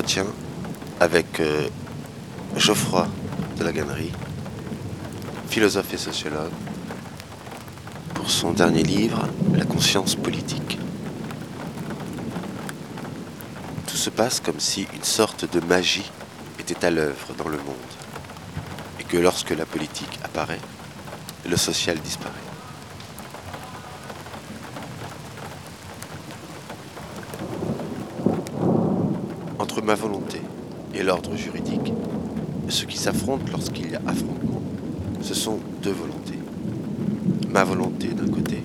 entretien avec euh, Geoffroy de la Gannerie, philosophe et sociologue, pour son dernier livre, La conscience politique. Tout se passe comme si une sorte de magie était à l'œuvre dans le monde, et que lorsque la politique apparaît, le social disparaît. Entre ma volonté et l'ordre juridique, ce qui s'affronte lorsqu'il y a affrontement, ce sont deux volontés. Ma volonté d'un côté,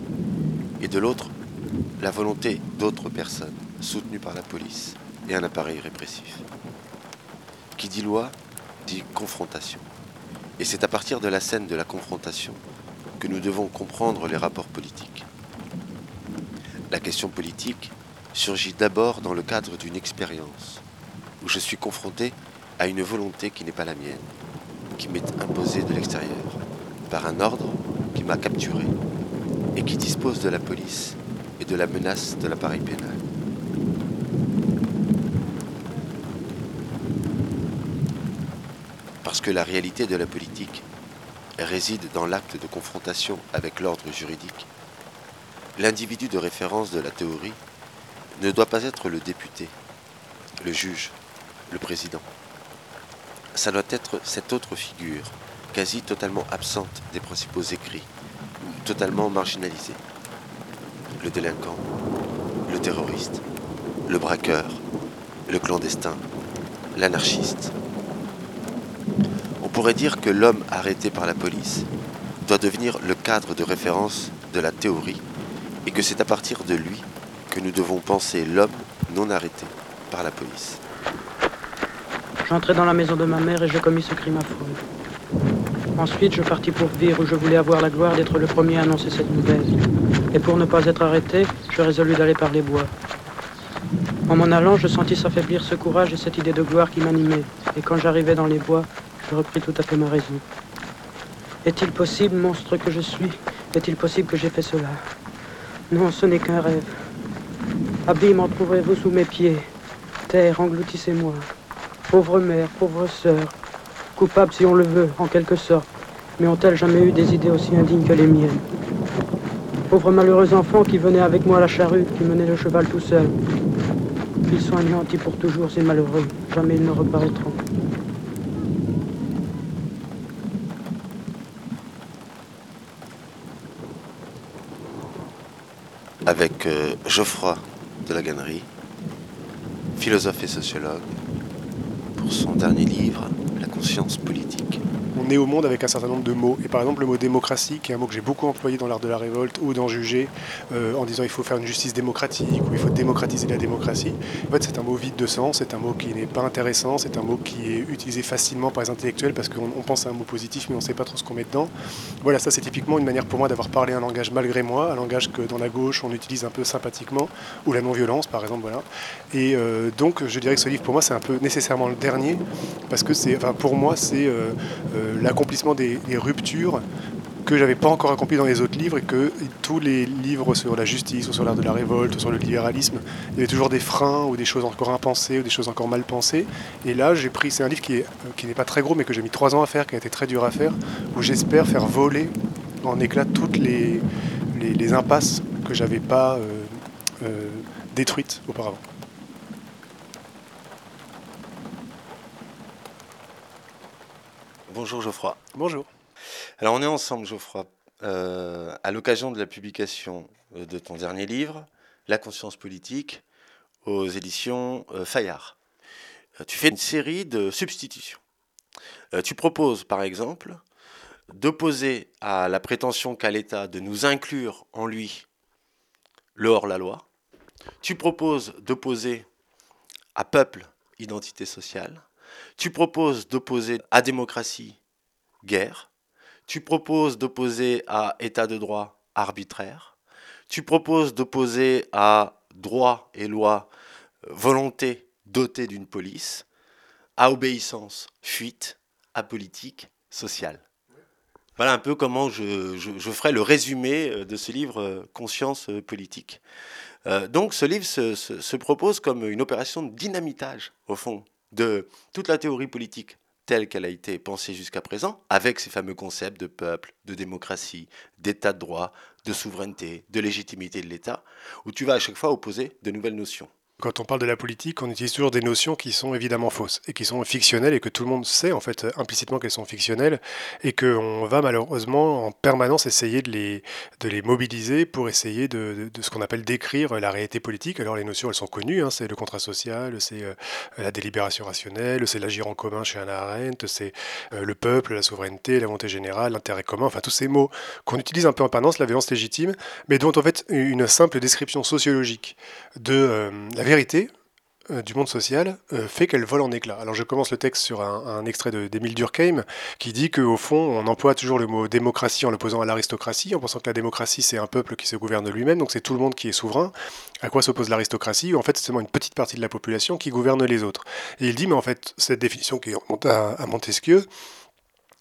et de l'autre, la volonté d'autres personnes, soutenues par la police et un appareil répressif. Qui dit loi, dit confrontation. Et c'est à partir de la scène de la confrontation que nous devons comprendre les rapports politiques. La question politique surgit d'abord dans le cadre d'une expérience, où je suis confronté à une volonté qui n'est pas la mienne, qui m'est imposée de l'extérieur, par un ordre qui m'a capturé et qui dispose de la police et de la menace de l'appareil pénal. Parce que la réalité de la politique réside dans l'acte de confrontation avec l'ordre juridique, l'individu de référence de la théorie ne doit pas être le député, le juge, le président. Ça doit être cette autre figure, quasi totalement absente des principaux écrits, totalement marginalisée. Le délinquant, le terroriste, le braqueur, le clandestin, l'anarchiste. On pourrait dire que l'homme arrêté par la police doit devenir le cadre de référence de la théorie et que c'est à partir de lui que nous devons penser l'homme non arrêté par la police. J'entrai dans la maison de ma mère et je commis ce crime affreux. Ensuite, je partis pour Vire où je voulais avoir la gloire d'être le premier à annoncer cette nouvelle. Et pour ne pas être arrêté, je résolus d'aller par les bois. En m'en allant, je sentis s'affaiblir ce courage et cette idée de gloire qui m'animait. Et quand j'arrivai dans les bois, je repris tout à fait ma raison. Est-il possible, monstre que je suis, est-il possible que j'ai fait cela? Non, ce n'est qu'un rêve. Abîme en trouverez-vous sous mes pieds. Terre, engloutissez-moi. Pauvre mère, pauvre sœur, coupable si on le veut, en quelque sorte, mais ont-elles jamais eu des idées aussi indignes que les miennes? Pauvre malheureux enfant qui venait avec moi à la charrue, qui menait le cheval tout seul. Ils sont anéantis pour toujours, ces malheureux. Jamais ils ne reparaîtront. Avec euh, Geoffroy de la Gannerie, philosophe et sociologue, son dernier livre, La conscience politique. On est au monde avec un certain nombre de mots. Et par exemple, le mot démocratie, qui est un mot que j'ai beaucoup employé dans l'art de la révolte ou dans Juger, euh, en disant il faut faire une justice démocratique ou il faut démocratiser la démocratie. En fait, c'est un mot vide de sens, c'est un mot qui n'est pas intéressant, c'est un mot qui est utilisé facilement par les intellectuels parce qu'on on pense à un mot positif, mais on ne sait pas trop ce qu'on met dedans. Voilà, ça c'est typiquement une manière pour moi d'avoir parlé un langage malgré moi, un langage que dans la gauche on utilise un peu sympathiquement, ou la non-violence par exemple. Voilà. Et euh, donc, je dirais que ce livre pour moi c'est un peu nécessairement le dernier parce que c'est, enfin, pour moi c'est euh, l'accomplissement des, ruptures que j'avais pas encore accompli dans les autres livres et que tous les livres sur la justice ou sur l'art de la révolte ou sur le libéralisme, il y avait toujours des freins ou des choses encore impensées ou des choses encore mal pensées. Et là, j'ai pris, c'est un livre qui est qui n'est pas très gros mais que j'ai mis trois ans à faire, qui a été très dur à faire, où j'espère faire voler en éclats toutes les impasses que j'avais pas euh, euh, détruites auparavant. Bonjour Geoffroy. Bonjour. Alors on est ensemble Geoffroy, euh, à l'occasion de la publication euh, de ton dernier livre, La conscience politique, aux éditions euh, Fayard. Tu fais une série de substitutions. Euh, tu proposes par exemple d'opposer à la prétention qu'a l'État de nous inclure en lui le hors-la-loi. Tu proposes d'opposer à peuple identité sociale. Tu proposes d'opposer à démocratie guerre. Tu proposes d'opposer à état de droit arbitraire. Tu proposes d'opposer à droit et loi euh, volonté dotée d'une police, à obéissance fuite, à politique sociale. Voilà un peu comment je, ferai le résumé euh, de ce livre euh, Conscience politique. Donc ce livre se, propose comme une opération de dynamitage, au fond, de toute la théorie politique telle qu'elle a été pensée jusqu'à présent, avec ces fameux concepts de peuple, de démocratie, d'état de droit, de souveraineté, de légitimité de l'État, où tu vas à chaque fois opposer de nouvelles notions. Quand on parle de la politique, on utilise toujours des notions qui sont évidemment fausses et qui sont fictionnelles et que tout le monde sait en fait implicitement qu'elles sont fictionnelles et qu'on va malheureusement en permanence essayer de les, de les mobiliser pour essayer de, de, ce qu'on appelle décrire la réalité politique. Alors les notions elles sont connues, hein, c'est le contrat social, c'est euh, la délibération rationnelle, c'est l'agir en commun chez Hannah Arendt, c'est euh, le peuple, la souveraineté, la volonté générale, l'intérêt commun, enfin tous ces mots qu'on utilise un peu en permanence, la violence légitime, mais dont en fait une simple description sociologique de euh, la vérité euh, du monde social euh, fait qu'elle vole en éclats. Alors je commence le texte sur un, extrait d'Émile Durkheim qui dit qu'au fond on emploie toujours le mot démocratie en l'opposant à l'aristocratie, en pensant que la démocratie c'est un peuple qui se gouverne lui-même, donc c'est tout le monde qui est souverain. À quoi s'oppose l'aristocratie? En fait c'est seulement une petite partie de la population qui gouverne les autres. Et il dit mais en fait cette définition qui est à Montesquieu,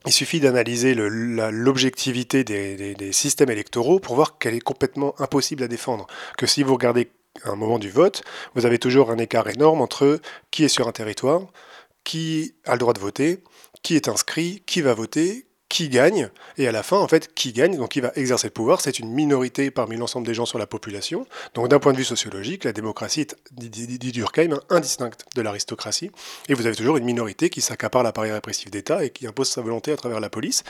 il suffit d'analyser l'objectivité des, des, systèmes électoraux pour voir qu'elle est complètement impossible à défendre. Que si vous regardez un moment du vote, vous avez toujours un écart énorme entre qui est sur un territoire, qui a le droit de voter, qui est inscrit, qui va voter, qui gagne, et à la fin, en fait, qui gagne, donc qui va exercer le pouvoir, c'est une minorité parmi l'ensemble des gens sur la population. Donc d'un point de vue sociologique, la démocratie est, dit Durkheim, indistincte de l'aristocratie, et vous avez toujours une minorité qui s'accapare l'appareil répressif d'État et qui impose sa volonté à travers la police.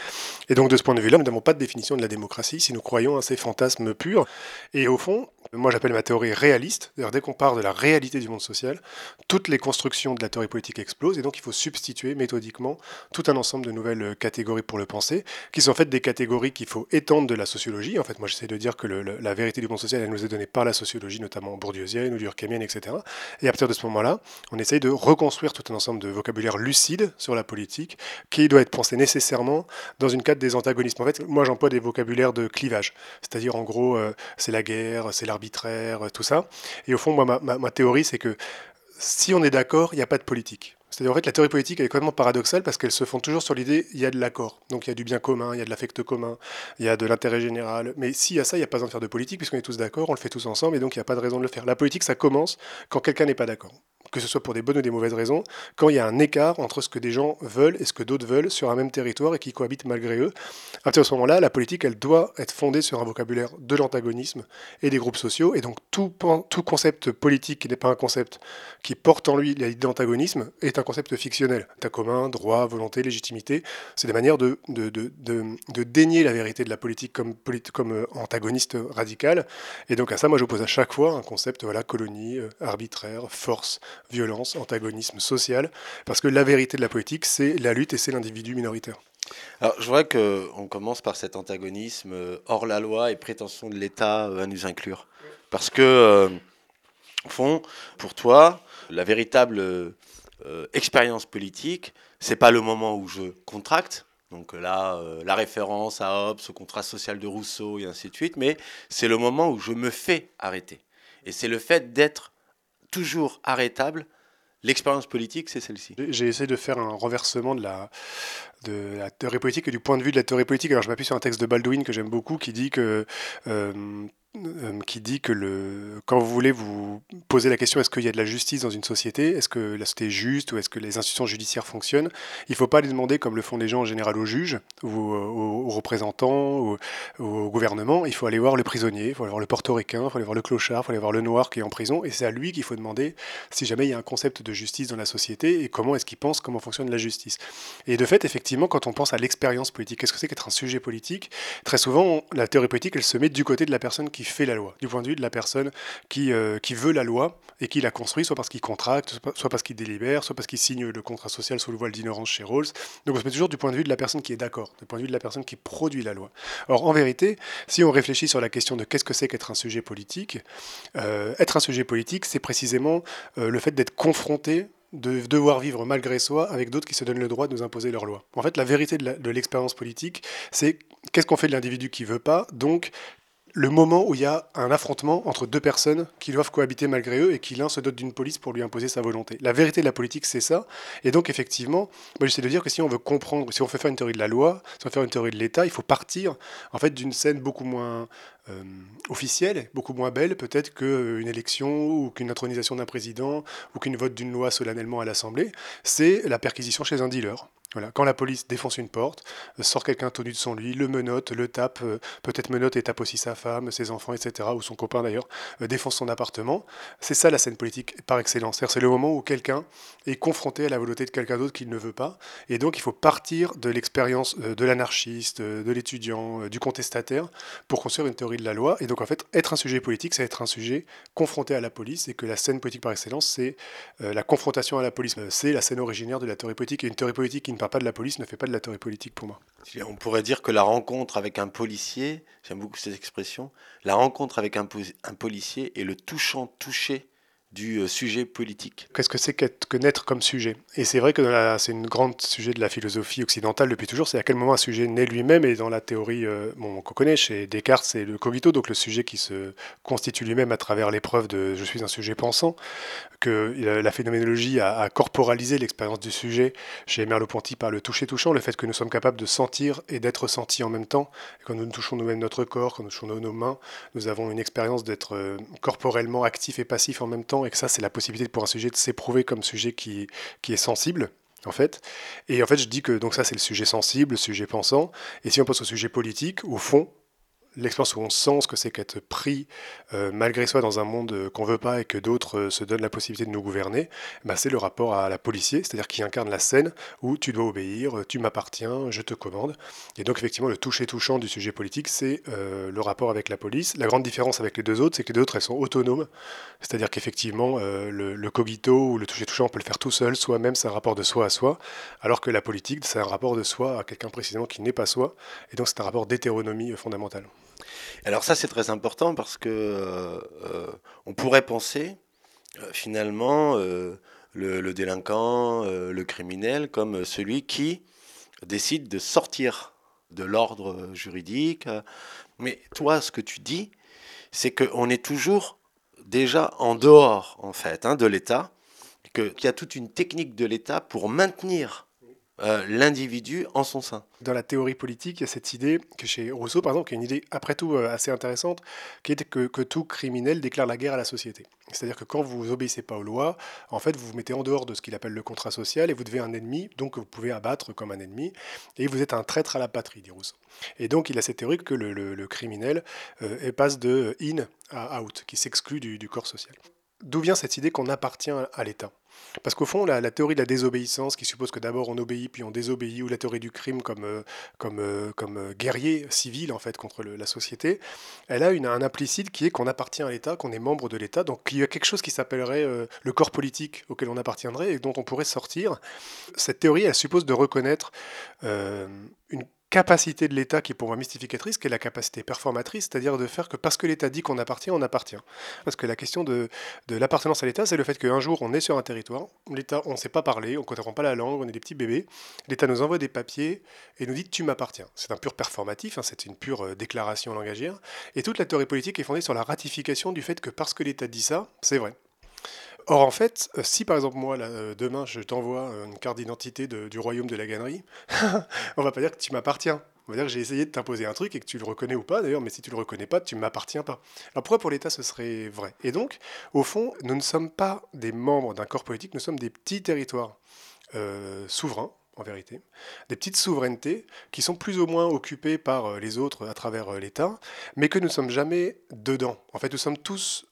Et donc de ce point de vue-là, nous n'avons pas de définition de la démocratie si nous croyons à ces fantasmes purs. Et au fond, moi j'appelle ma théorie réaliste, c'est-à-dire dès qu'on part de la réalité du monde social, toutes les constructions de la théorie politique explosent, et donc il faut substituer méthodiquement tout un ensemble de nouvelles catégories pour le qui sont en fait des catégories qu'il faut étendre de la sociologie. En fait, moi j'essaie de dire que la vérité du monde social, elle nous est donnée par la sociologie, notamment bourdieusienne ou durkheimienne, etc. Et à partir de ce moment-là, on essaye de reconstruire tout un ensemble de vocabulaire lucide sur la politique, qui doit être pensé nécessairement dans une cadre des antagonismes. En fait, moi j'emploie des vocabulaires de clivage, c'est-à-dire en gros, euh, c'est la guerre, c'est l'arbitraire, tout ça. Et au fond, ma théorie, c'est que si on est d'accord, il n'y a pas de politique. C'est-à-dire en fait la théorie politique elle est complètement paradoxale parce qu'elle se fonde toujours sur l'idée il y a de l'accord. Donc il y a du bien commun, il y a de l'affect commun, il y a de l'intérêt général. Mais s'il y a ça, il n'y a pas besoin de faire de politique puisqu'on est tous d'accord, on le fait tous ensemble et donc il n'y a pas de raison de le faire. La politique ça commence quand quelqu'un n'est pas d'accord que ce soit pour des bonnes ou des mauvaises raisons, quand il y a un écart entre ce que des gens veulent et ce que d'autres veulent sur un même territoire et qui cohabitent malgré eux. À partir de ce moment-là, la politique, elle doit être fondée sur un vocabulaire de l'antagonisme et des groupes sociaux. Et donc tout, tout concept politique qui n'est pas un concept qui porte en lui l'idée d'antagonisme est un concept fictionnel. État commun, droit, volonté, légitimité, c'est des manières de, de, de, de, dénier la vérité de la politique comme, comme euh, antagoniste radical. Et donc à ça, moi j'oppose à chaque fois un concept, voilà, colonie, euh, arbitraire, force, violence, antagonisme social, parce que la vérité de la politique, c'est la lutte et c'est l'individu minoritaire. Alors, je vois qu'on commence par cet antagonisme euh, hors la loi et prétention de l'État à nous inclure. Parce que, au fond, pour toi, la véritable expérience politique, c'est pas le moment où je contracte, donc là, la référence à Hobbes, au contrat social de Rousseau et ainsi de suite, mais c'est le moment où je me fais arrêter. Et c'est le fait d'être toujours arrêtable. L'expérience politique, c'est celle-ci. J'ai essayé de faire un renversement de la, de la théorie politique et du point de vue de la théorie politique. Alors je m'appuie sur un texte de Baldwin que j'aime beaucoup qui dit que euh, euh, qui dit que le, quand vous voulez vous poser la question est-ce qu'il y a de la justice dans une société, est-ce que la société est juste ou est-ce que les institutions judiciaires fonctionnent, il ne faut pas les demander comme le font les gens en général aux juges ou aux, représentants ou au gouvernement, il faut aller voir le prisonnier, il faut aller voir le portoricain, il faut aller voir le clochard, il faut aller voir le noir qui est en prison et c'est à lui qu'il faut demander si jamais il y a un concept de justice dans la société et comment est-ce qu'il pense comment fonctionne la justice. Et de fait, effectivement, quand on pense à l'expérience politique, qu'est-ce que c'est qu'être un sujet politique? Très souvent, la théorie politique, elle se met du côté de la personne qui fait la loi, du point de vue de la personne qui, euh, qui veut la loi et qui la construit, soit parce qu'il contracte, soit parce qu'il délibère, soit parce qu'il signe le contrat social sous le voile d'ignorance chez Rawls. Donc on se met toujours du point de vue de la personne qui est d'accord, du point de vue de la personne qui produit la loi. Or, en vérité, si on réfléchit sur la question de qu'est-ce que c'est qu'être un sujet politique, euh, être un sujet politique, c'est précisément euh, le fait d'être confronté de devoir vivre malgré soi avec d'autres qui se donnent le droit de nous imposer leurs lois. En fait, la vérité de l'expérience politique, c'est qu'est-ce qu'on fait de l'individu qui veut pas, donc le moment où il y a un affrontement entre deux personnes qui doivent cohabiter malgré eux et qui l'un se dote d'une police pour lui imposer sa volonté. La vérité de la politique, c'est ça. Et donc, effectivement, moi, j'essaie de dire que si on veut comprendre, si on veut faire une théorie de la loi, si on veut faire une théorie de l'État, il faut partir en fait d'une scène beaucoup moins officielle, beaucoup moins belle peut-être qu'une élection ou qu'une intronisation d'un président ou qu'une vote d'une loi solennellement à l'Assemblée, c'est la perquisition chez un dealer. Voilà. Quand la police défonce une porte, euh, sort quelqu'un tenu de son lit, le menotte, le tape, euh, peut-être menotte et tape aussi sa femme, ses enfants, etc., ou son copain d'ailleurs, euh, défonce son appartement, c'est ça la scène politique par excellence. C'est le moment où quelqu'un est confronté à la volonté de quelqu'un d'autre qu'il ne veut pas, et donc il faut partir de l'expérience de l'anarchiste, de l'étudiant, du contestataire, pour construire une théorie de la loi. Et donc en fait, être un sujet politique, c'est être un sujet confronté à la police, et que la scène politique par excellence, c'est la confrontation à la police. C'est la scène originaire de la théorie politique, et une théorie politique qui ne pas de la police ne fait pas de la théorie politique pour moi. On pourrait dire que la rencontre avec un policier, j'aime beaucoup cette expression, la rencontre avec un, un policier est le touchant touché du euh, sujet politique. Qu'est-ce que c'est que naître comme sujet? Et c'est vrai que c'est une grande sujet de la philosophie occidentale depuis toujours, c'est à quel moment un sujet naît lui-même, et dans la théorie euh, qu'on connaît chez Descartes, c'est le cogito, donc le sujet qui se constitue lui-même à travers l'épreuve de je suis un sujet pensant, que la phénoménologie a, corporalisé l'expérience du sujet chez Merleau-Ponty par le toucher touchant, le fait que nous sommes capables de sentir et d'être sentis en même temps. quand nous touchons nous-mêmes notre corps, quand nous touchons nos mains, nous avons une expérience d'être euh, corporellement actif et passif en même temps et que ça, c'est la possibilité pour un sujet de s'éprouver comme sujet qui, qui est sensible en fait. Et en fait, je dis que donc ça, c'est le sujet sensible, le sujet pensant. Et si on passe au sujet politique, au fond, l'expérience où on sent ce que c'est qu'être pris euh, malgré soi dans un monde euh, qu'on veut pas et que d'autres euh, se donnent la possibilité de nous gouverner, bah, c'est le rapport à la policier, c'est-à-dire qui incarne la scène où tu dois obéir, tu m'appartiens, je te commande. Et donc effectivement, le toucher touchant du sujet politique, c'est le rapport avec la police. La grande différence avec les deux autres, c'est que les deux autres, elles sont autonomes, c'est-à-dire qu'effectivement, le, le, cogito ou le toucher touchant, on peut le faire tout seul, soi-même, c'est un rapport de soi à soi, alors que la politique, c'est un rapport de soi à quelqu'un précisément qui n'est pas soi, et donc c'est un rapport d'hétéronomie fondamentale. Alors ça c'est très important parce que euh, euh, on pourrait penser euh, finalement le, délinquant, le criminel comme celui qui décide de sortir de l'ordre juridique. Mais toi ce que tu dis, c'est qu'on est toujours déjà en dehors en fait hein, de l'État, qu'il y a toute une technique de l'État pour maintenir euh, l'individu en son sein. Dans la théorie politique, il y a cette idée que chez Rousseau, par exemple, qui est une idée après tout euh, assez intéressante, qui est que, tout criminel déclare la guerre à la société. C'est-à-dire que quand vous obéissez pas aux lois, en fait, vous vous mettez en dehors de ce qu'il appelle le contrat social et vous devez un ennemi, donc vous pouvez abattre comme un ennemi, et vous êtes un traître à la patrie, dit Rousseau. Et donc il a cette théorie que le, criminel euh, passe de in à out, qui s'exclut du corps social. D'où vient cette idée qu'on appartient à l'État? Parce qu'au fond, la, théorie de la désobéissance, qui suppose que d'abord on obéit, puis on désobéit, ou la théorie du crime comme, euh, comme, euh, comme euh, guerrier civil en fait contre la société, elle a un implicite qui est qu'on appartient à l'État, qu'on est membre de l'État, donc il y a quelque chose qui s'appellerait le corps politique auquel on appartiendrait et dont on pourrait sortir. Cette théorie, elle suppose de reconnaître une capacité de l'État qui est pour moi mystificatrice, qui est la capacité performatrice, c'est-à-dire de faire que parce que l'État dit qu'on appartient, on appartient. Parce que la question de, l'appartenance à l'État, c'est le fait qu'un jour on est sur un territoire, l'État, on ne sait pas parler, on ne comprend pas la langue, on est des petits bébés, l'État nous envoie des papiers et nous dit tu m'appartiens. C'est un pur performatif, hein, c'est une pure euh, déclaration langagière. Et toute la théorie politique est fondée sur la ratification du fait que parce que l'État dit ça, c'est vrai. Or, en fait, euh, si par exemple, moi, euh, demain, je t'envoie une carte d'identité du royaume de la gannerie, on va pas dire que tu m'appartiens. On va dire que j'ai essayé de t'imposer un truc et que tu le reconnais ou pas, d'ailleurs, mais si tu le reconnais pas, tu m'appartiens pas. Alors pourquoi pour l'État ce serait vrai? Et donc, au fond, nous ne sommes pas des membres d'un corps politique, nous sommes des petits territoires euh, souverains, en vérité, des petites souverainetés qui sont plus ou moins occupées par les autres à travers l'État, mais que nous ne sommes jamais dedans. En fait, nous sommes tous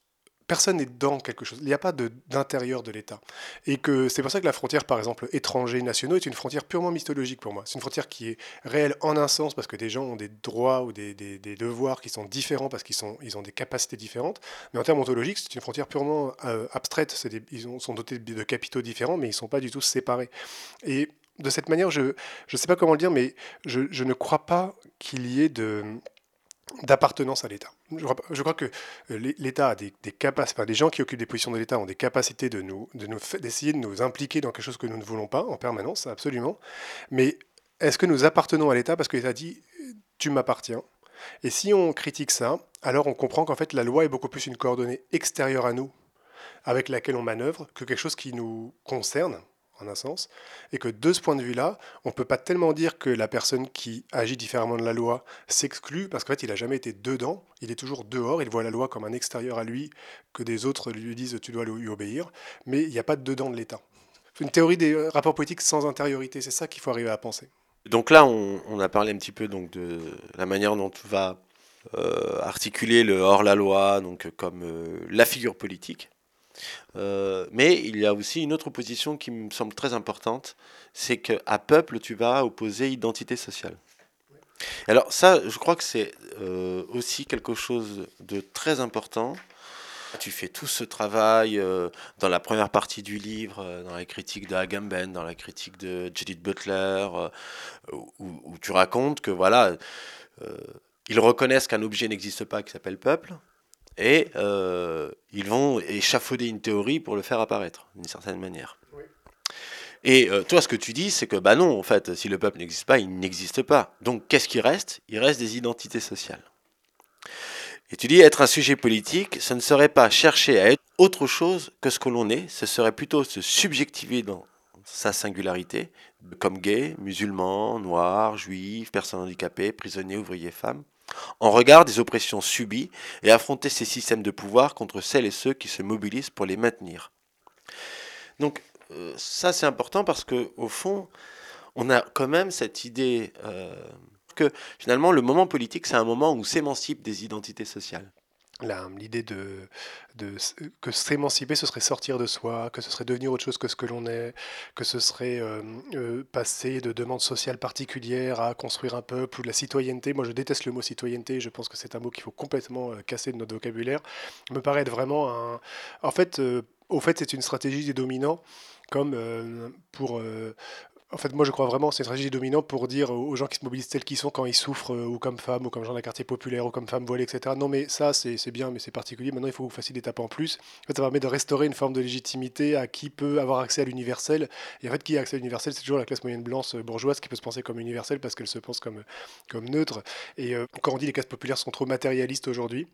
personne n'est dans quelque chose. Il n'y a pas d'intérieur de, l'État. Et que c'est pour ça que la frontière, par exemple, étrangers-nationaux, est une frontière purement mythologique pour moi. C'est une frontière qui est réelle en un sens, parce que des gens ont des droits ou des, devoirs qui sont différents, parce qu'ils ils ont des capacités différentes. Mais en termes ontologiques, c'est une frontière purement euh, abstraite. ils sont dotés de capitaux différents, mais ils ne sont pas du tout séparés. Et de cette manière, je ne sais pas comment le dire, mais je ne crois pas qu'il y ait de d'appartenance à l'État. Je crois, que euh, l'État a des, capacités, enfin, des gens qui occupent des positions de l'État ont des capacités de nous, de nous, d'essayer de nous impliquer dans quelque chose que nous ne voulons pas en permanence, absolument. Mais est-ce que nous appartenons à l'État parce que l'État dit tu m'appartiens? Et si on critique ça, alors on comprend qu'en fait la loi est beaucoup plus une coordonnée extérieure à nous, avec laquelle on manœuvre, que quelque chose qui nous concerne, en un sens, et que de ce point de vue-là, on ne peut pas tellement dire que la personne qui agit différemment de la loi s'exclut, parce qu'en fait, il n'a jamais été dedans, il est toujours dehors, il voit la loi comme un extérieur à lui, que des autres lui disent tu dois lui obéir, mais il n'y a pas de dedans de l'État. Une théorie des euh, rapports politiques sans intériorité, c'est ça qu'il faut arriver à penser. Donc là, on, a parlé un petit peu donc, de la manière dont tu vas euh, articuler le hors-la-loi comme euh, la figure politique. Mais il y a aussi une autre opposition qui me semble très importante, c'est qu'à peuple, tu vas opposer identité sociale. Alors ça, je crois que c'est aussi quelque chose de très important tu fais tout ce travail euh, dans la première partie du livre, euh, dans la critique de Agamben, dans la critique de Judith Butler, euh, où, tu racontes que voilà, ils reconnaissent qu'un objet n'existe pas qui s'appelle peuple, et ils vont échafauder une théorie pour le faire apparaître, d'une certaine manière. Et toi, ce que tu dis, c'est que bah non, en fait, si le peuple n'existe pas, il n'existe pas. Donc, qu'est-ce qui reste? Il reste des identités sociales. Et tu dis être un sujet politique, ce ne serait pas chercher à être autre chose que ce que l'on est, ce serait plutôt se subjectiver dans sa singularité, comme gay, musulman, noir, juif, personne handicapée, prisonnier, ouvrier, femme, en regard des oppressions subies et affronter ces systèmes de pouvoir contre celles et ceux qui se mobilisent pour les maintenir. Donc euh, ça c'est important parce que au fond, on a quand même cette idée euh, que finalement, le moment politique, c'est un moment où s'émancipe des identités sociales. L'idée de, de, que s'émanciper, ce serait sortir de soi, que ce serait devenir autre chose que ce que l'on est, que ce serait euh, euh, passer de demandes sociales particulières à construire un peuple ou de la citoyenneté. Moi, je déteste le mot citoyenneté, je pense que c'est un mot qu'il faut complètement euh, casser de notre vocabulaire. me paraît être vraiment un... En fait, au fait, c'est une stratégie des dominants comme pour en fait, moi, je crois vraiment que c'est une stratégie dominante pour dire aux gens qui se mobilisent tels qu'ils sont quand ils souffrent, euh, ou comme femmes, ou comme gens d'un quartier populaire, ou comme femmes voilées, etc. Non, mais ça, c'est bien, mais c'est particulier. Maintenant, il faut que vous fassiez des tapes en plus. En fait, ça permet de restaurer une forme de légitimité à qui peut avoir accès à l'universel. Et en fait, qui a accès à l'universel, c'est toujours la classe moyenne blanche euh, bourgeoise qui peut se penser comme universelle parce qu'elle se pense comme, comme neutre. Et euh, quand on dit les classes populaires sont trop matérialistes aujourd'hui,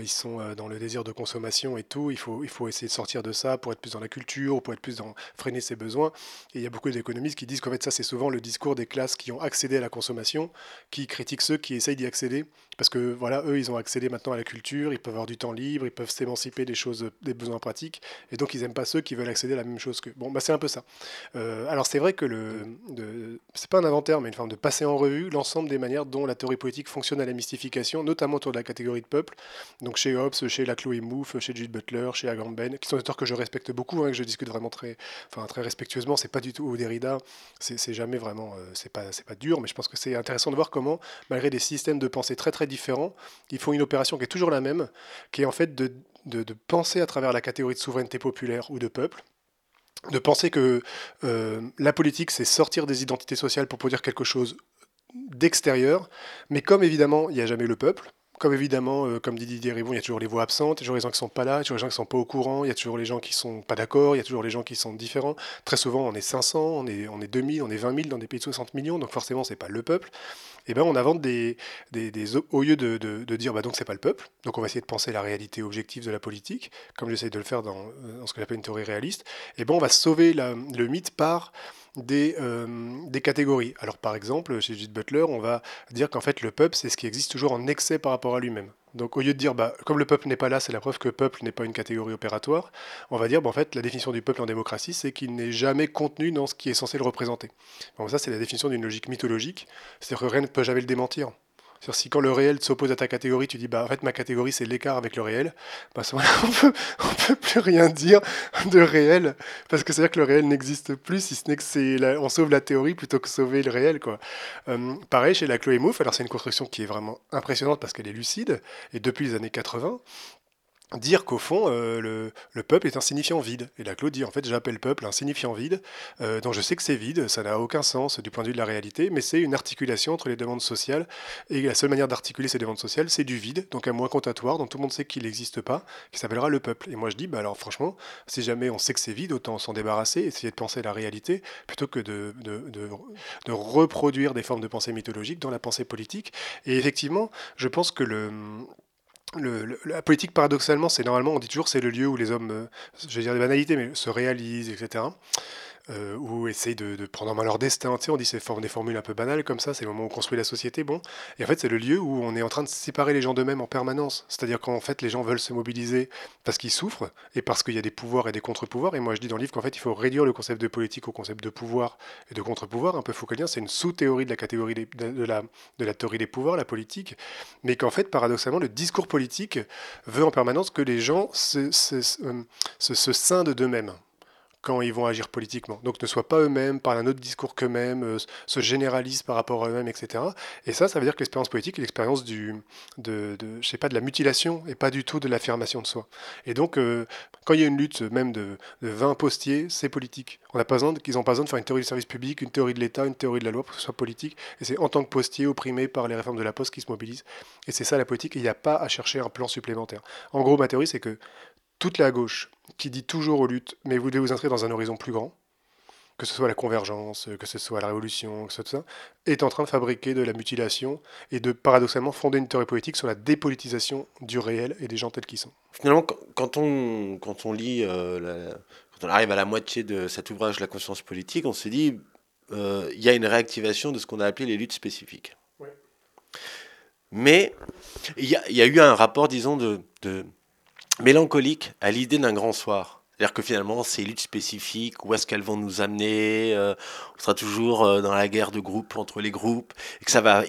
ils sont dans le désir de consommation et tout, il faut, il faut essayer de sortir de ça pour être plus dans la culture, pour être plus dans freiner ses besoins. Et il y a beaucoup d'économistes qui disent ça, c'est souvent le discours des classes qui ont accédé à la consommation, qui critiquent ceux qui essayent d'y accéder, parce que voilà, eux, ils ont accédé maintenant à la culture, ils peuvent avoir du temps libre, ils peuvent s'émanciper des choses, des besoins pratiques, et donc ils n'aiment pas ceux qui veulent accéder à la même chose que. Bon, bah c'est un peu ça. Euh, alors c'est vrai que le, c'est pas un inventaire, mais une forme de passer en revue l'ensemble des manières dont la théorie politique fonctionne à la mystification, notamment autour de la catégorie de peuple. Donc chez Hobbes, chez Laclos et Mouffe, chez Judith Butler, chez Agamben, qui sont des auteurs que je respecte beaucoup, hein, que je discute vraiment très, enfin très respectueusement. C'est pas du tout Derrida, c'est jamais vraiment, euh, c'est pas, c'est pas dur, mais je pense que c'est intéressant de voir comment, malgré des systèmes de pensée très très différents, ils font une opération qui est toujours la même, qui est en fait de, de, penser à travers la catégorie de souveraineté populaire ou de peuple, de penser que euh, la politique, c'est sortir des identités sociales pour produire quelque chose d'extérieur, mais comme évidemment, il n'y a jamais le peuple, comme évidemment, euh, comme dit Didier Ribon, il y a toujours les voix absentes, il y a toujours les gens qui ne sont pas là, il y a toujours les gens qui ne sont pas au courant, il y a toujours les gens qui ne sont pas d'accord, il y a toujours les gens qui sont différents. Très souvent, on est 500, on est, on est 2000, on est 20 000 dans des pays de 60 millions, donc forcément, ce n'est pas le peuple. Et eh ben on invente des, des, au lieu de, de, de dire bah donc c'est pas le peuple, donc on va essayer de penser la réalité objective de la politique, comme j'essaie de le faire dans, dans ce que j'appelle une théorie réaliste. Et eh ben on va sauver le mythe par des, euh, des catégories. Alors par exemple, chez Judith Butler, on va dire qu'en fait le peuple, c'est ce qui existe toujours en excès par rapport à lui-même. Donc au lieu de dire, bah, comme le peuple n'est pas là, c'est la preuve que le peuple n'est pas une catégorie opératoire, on va dire, bah, en fait, la définition du peuple en démocratie, c'est qu'il n'est jamais contenu dans ce qui est censé le représenter. Donc ça, c'est la définition d'une logique mythologique, c'est-à-dire que rien ne peut jamais le démentir si quand le réel s'oppose à ta catégorie, tu dis bah en fait ma catégorie c'est l'écart avec le réel, bah on peut, peut plus rien dire de réel parce que c'est à dire que le réel n'existe plus si ce n'est que c'est on sauve la théorie plutôt que sauver le réel quoi. Euh, pareil chez la Chloé Mouffe, alors c'est une construction qui est vraiment impressionnante parce qu'elle est lucide et depuis les années 80, dire qu'au fond, euh, le, peuple est un signifiant vide. Et la Claude dit, en fait, j'appelle peuple un signifiant vide, euh, dont je sais que c'est vide, ça n'a aucun sens du point de vue de la réalité, mais c'est une articulation entre les demandes sociales, et la seule manière d'articuler ces demandes sociales, c'est du vide, donc un moins comptatoire, dont tout le monde sait qu'il n'existe pas, qui s'appellera le peuple. Et moi je dis, bah alors franchement, si jamais on sait que c'est vide, autant s'en débarrasser, essayer de penser la réalité, plutôt que de, de, de reproduire des formes de pensée mythologique dans la pensée politique. Et effectivement, je pense que le la politique, paradoxalement, c'est normalement, on dit toujours, c'est le lieu où les hommes, euh, je vais dire des banalités, mais se réalisent, etc. euh, ou essayent de, prendre en main leur destin. On dit c'est des formules un peu banales comme ça, c'est le moment où on construit la société. Bon, et en fait, c'est le lieu où on est en train de séparer les gens d'eux-mêmes en permanence. C'est-à-dire qu'en fait, les gens veulent se mobiliser parce qu'ils souffrent et parce qu'il y a des pouvoirs et des contre-pouvoirs. Et moi, je dis dans le livre qu'en fait, il faut réduire le concept de politique au concept de pouvoir et de contre-pouvoir. Un peu foucaultien, c'est une sous-théorie de la catégorie de, la, de la théorie des pouvoirs, la politique. Mais qu'en fait, paradoxalement, le discours politique veut en permanence que les gens se, se, se, se scindent d'eux-mêmes quand ils vont agir politiquement. Donc ne soient pas eux-mêmes, parlent un autre discours qu'eux-mêmes, euh, se généralisent par rapport à eux-mêmes, etc. Et ça, ça veut dire que l'expérience politique est l'expérience du, de, de, je sais pas, de la mutilation et pas du tout de l'affirmation de soi. Et donc, euh, quand il y a une lutte même de, de 20 postiers, c'est politique. On n'a pas besoin, qu'ils n'ont pas besoin de faire une théorie du service public, une théorie de l'État, une théorie de la loi pour que ce soit politique. Et c'est en tant que postier opprimé par les réformes de la Poste qui se mobilisent. Et c'est ça la politique. Il n'y a pas à chercher un plan supplémentaire. En gros, ma théorie, c'est que toute la gauche qui dit toujours aux luttes, mais vous devez vous inscrire dans un horizon plus grand, que ce soit la convergence, que ce soit la révolution, que ce soit ça, est en train de fabriquer de la mutilation et de paradoxalement fonder une théorie politique sur la dépolitisation du réel et des gens tels qu'ils sont. Finalement, quand on, quand on lit, euh, quand on arrive à la moitié de cet ouvrage, La conscience politique, on se dit, euh, il y a une réactivation de ce qu'on a appelé les luttes spécifiques. Mais il y, y, a eu un rapport, disons, de, de mélancolique à l'idée d'un grand soir. C'est-à-dire que finalement, ces luttes spécifiques, où est-ce qu'elles vont nous amener euh, On sera toujours euh, dans la guerre de groupe entre les groupes, et que ça va.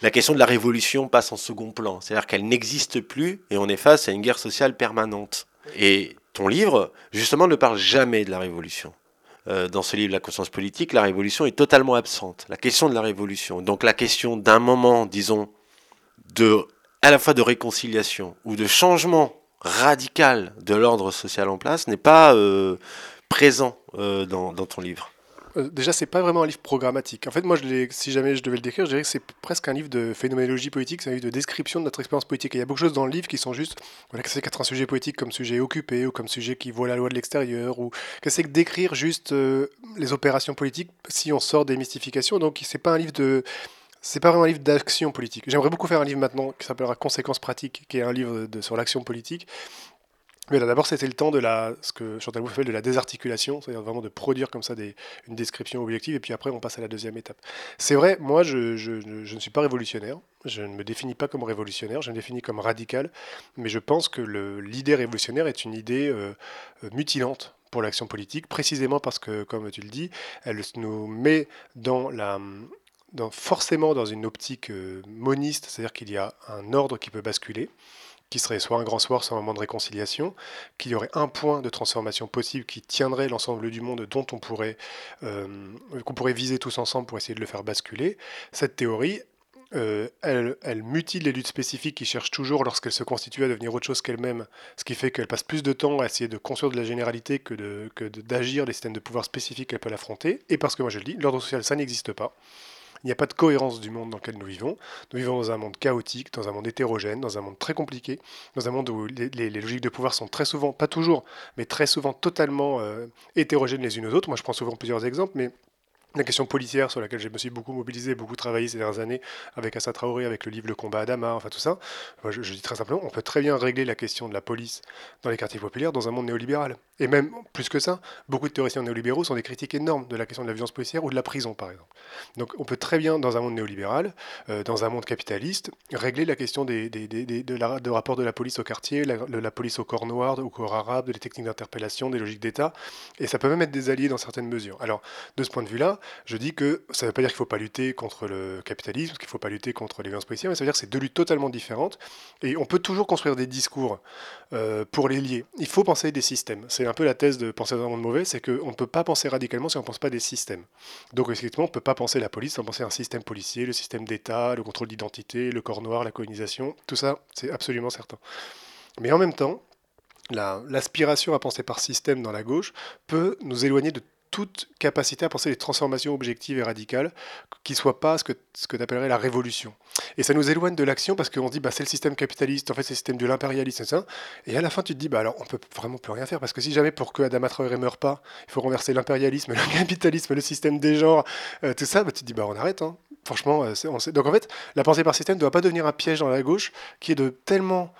la question de la révolution passe en second plan. C'est-à-dire qu'elle n'existe plus, et on est face à une guerre sociale permanente. Et ton livre, justement, ne parle jamais de la révolution. Euh, dans ce livre, La conscience politique, la révolution est totalement absente. La question de la révolution, donc la question d'un moment, disons, de à la fois de réconciliation ou de changement radical de l'ordre social en place n'est pas euh, présent euh, dans, ton livre. Euh, déjà, c'est pas vraiment un livre programmatique. En fait, moi, si jamais je devais le décrire, je dirais que c'est presque un livre de phénoménologie politique, c'est un livre de description de notre expérience politique. Et il y a beaucoup de choses dans le livre qui sont juste, voilà, c'est qu'être un sujet politique comme sujet occupé, ou comme sujet qui voit la loi de l'extérieur, ou que c'est que d'écrire juste les opérations politiques si on sort des mystifications. Donc, c'est pas un livre de c'est pas vraiment un livre d'action politique. J'aimerais beaucoup faire un livre maintenant qui s'appellera Conséquences pratiques, qui est un livre sur l'action politique. Mais d'abord, c'était le temps de la, ce que Chantal Mouffe de la désarticulation, c'est-à-dire vraiment de produire comme ça une description objective, et puis après, on passe à la deuxième étape. C'est vrai, moi, je, ne suis pas révolutionnaire, je ne me définis pas comme révolutionnaire, je me définis comme radical, mais je pense que l'idée révolutionnaire est une idée euh, mutilante pour l'action politique, précisément parce que, comme tu le dis, elle nous met dans la, forcément dans une optique euh, moniste, c'est-à-dire qu'il y a un ordre qui peut basculer, qui serait soit un grand soir, soit un moment de réconciliation, qu'il y aurait un point de transformation possible qui tiendrait l'ensemble du monde dont on pourrait, euh, qu'on pourrait viser tous ensemble pour essayer de le faire basculer. Cette théorie, euh, elle, mutile les luttes spécifiques qui cherchent toujours, lorsqu'elles se constituent, à devenir autre chose qu'elles-mêmes, ce qui fait qu'elles passent plus de temps à essayer de construire de la généralité que d'agir les systèmes de pouvoir spécifiques qu'elles peuvent affronter. Et parce que moi je le dis, l'ordre social, ça n'existe pas. Il n'y a pas de cohérence du monde dans lequel nous vivons. Nous vivons dans un monde chaotique, dans un monde hétérogène, dans un monde très compliqué, dans un monde où les, logiques de pouvoir sont très souvent, pas toujours, mais très souvent totalement euh, hétérogènes les unes aux autres. Moi, je prends souvent plusieurs exemples, mais la question policière sur laquelle je me suis beaucoup mobilisé, beaucoup travaillé ces dernières années avec Assa Traoré, avec le livre Le combat à Dama, enfin tout ça. Je, dis très simplement, on peut très bien régler la question de la police dans les quartiers populaires dans un monde néolibéral. Et même plus que ça, beaucoup de théoriciens néolibéraux sont des critiques énormes de la question de la violence policière ou de la prison, par exemple. Donc on peut très bien, dans un monde néolibéral, euh, dans un monde capitaliste, régler la question des, des, des, de, la, rapport de la police au quartier, de la police au corps noir, au corps arabe, de les techniques d'interpellation, des logiques d'État. Et ça peut même être des alliés dans certaines mesures. Alors, de ce point de vue-là, je dis que ça ne veut pas dire qu'il ne faut pas lutter contre le capitalisme, qu'il ne faut pas lutter contre les violences policières, mais ça veut dire que c'est deux luttes totalement différentes. Et on peut toujours construire des discours euh, pour les lier. Il faut penser des systèmes. C'est un peu la thèse de penser dans un monde mauvais, c'est qu'on ne peut pas penser radicalement si on ne pense pas des systèmes. Donc effectivement, on ne peut pas penser la police sans penser un système policier, le système d'État, le contrôle d'identité, le corps noir, la colonisation. Tout ça, c'est absolument certain. Mais en même temps, l'aspiration à penser par système dans la gauche peut nous éloigner de toute capacité à penser des transformations objectives et radicales qui ne soient pas ce que, ce que tu appellerais la révolution. Et ça nous éloigne de l'action parce qu'on se dit, bah, c'est le système capitaliste, en fait, c'est le système de l'impérialisme, ça. Et à la fin, tu te dis, bah, alors, on peut vraiment plus rien faire parce que si jamais pour que Adama Traoré meure pas, il faut renverser l'impérialisme, le capitalisme, le système des genres, euh, tout ça, bah, tu te dis, bah, on arrête. Hein. Franchement, euh, donc en fait, la pensée par système ne doit pas devenir un piège dans la gauche qui est de tellement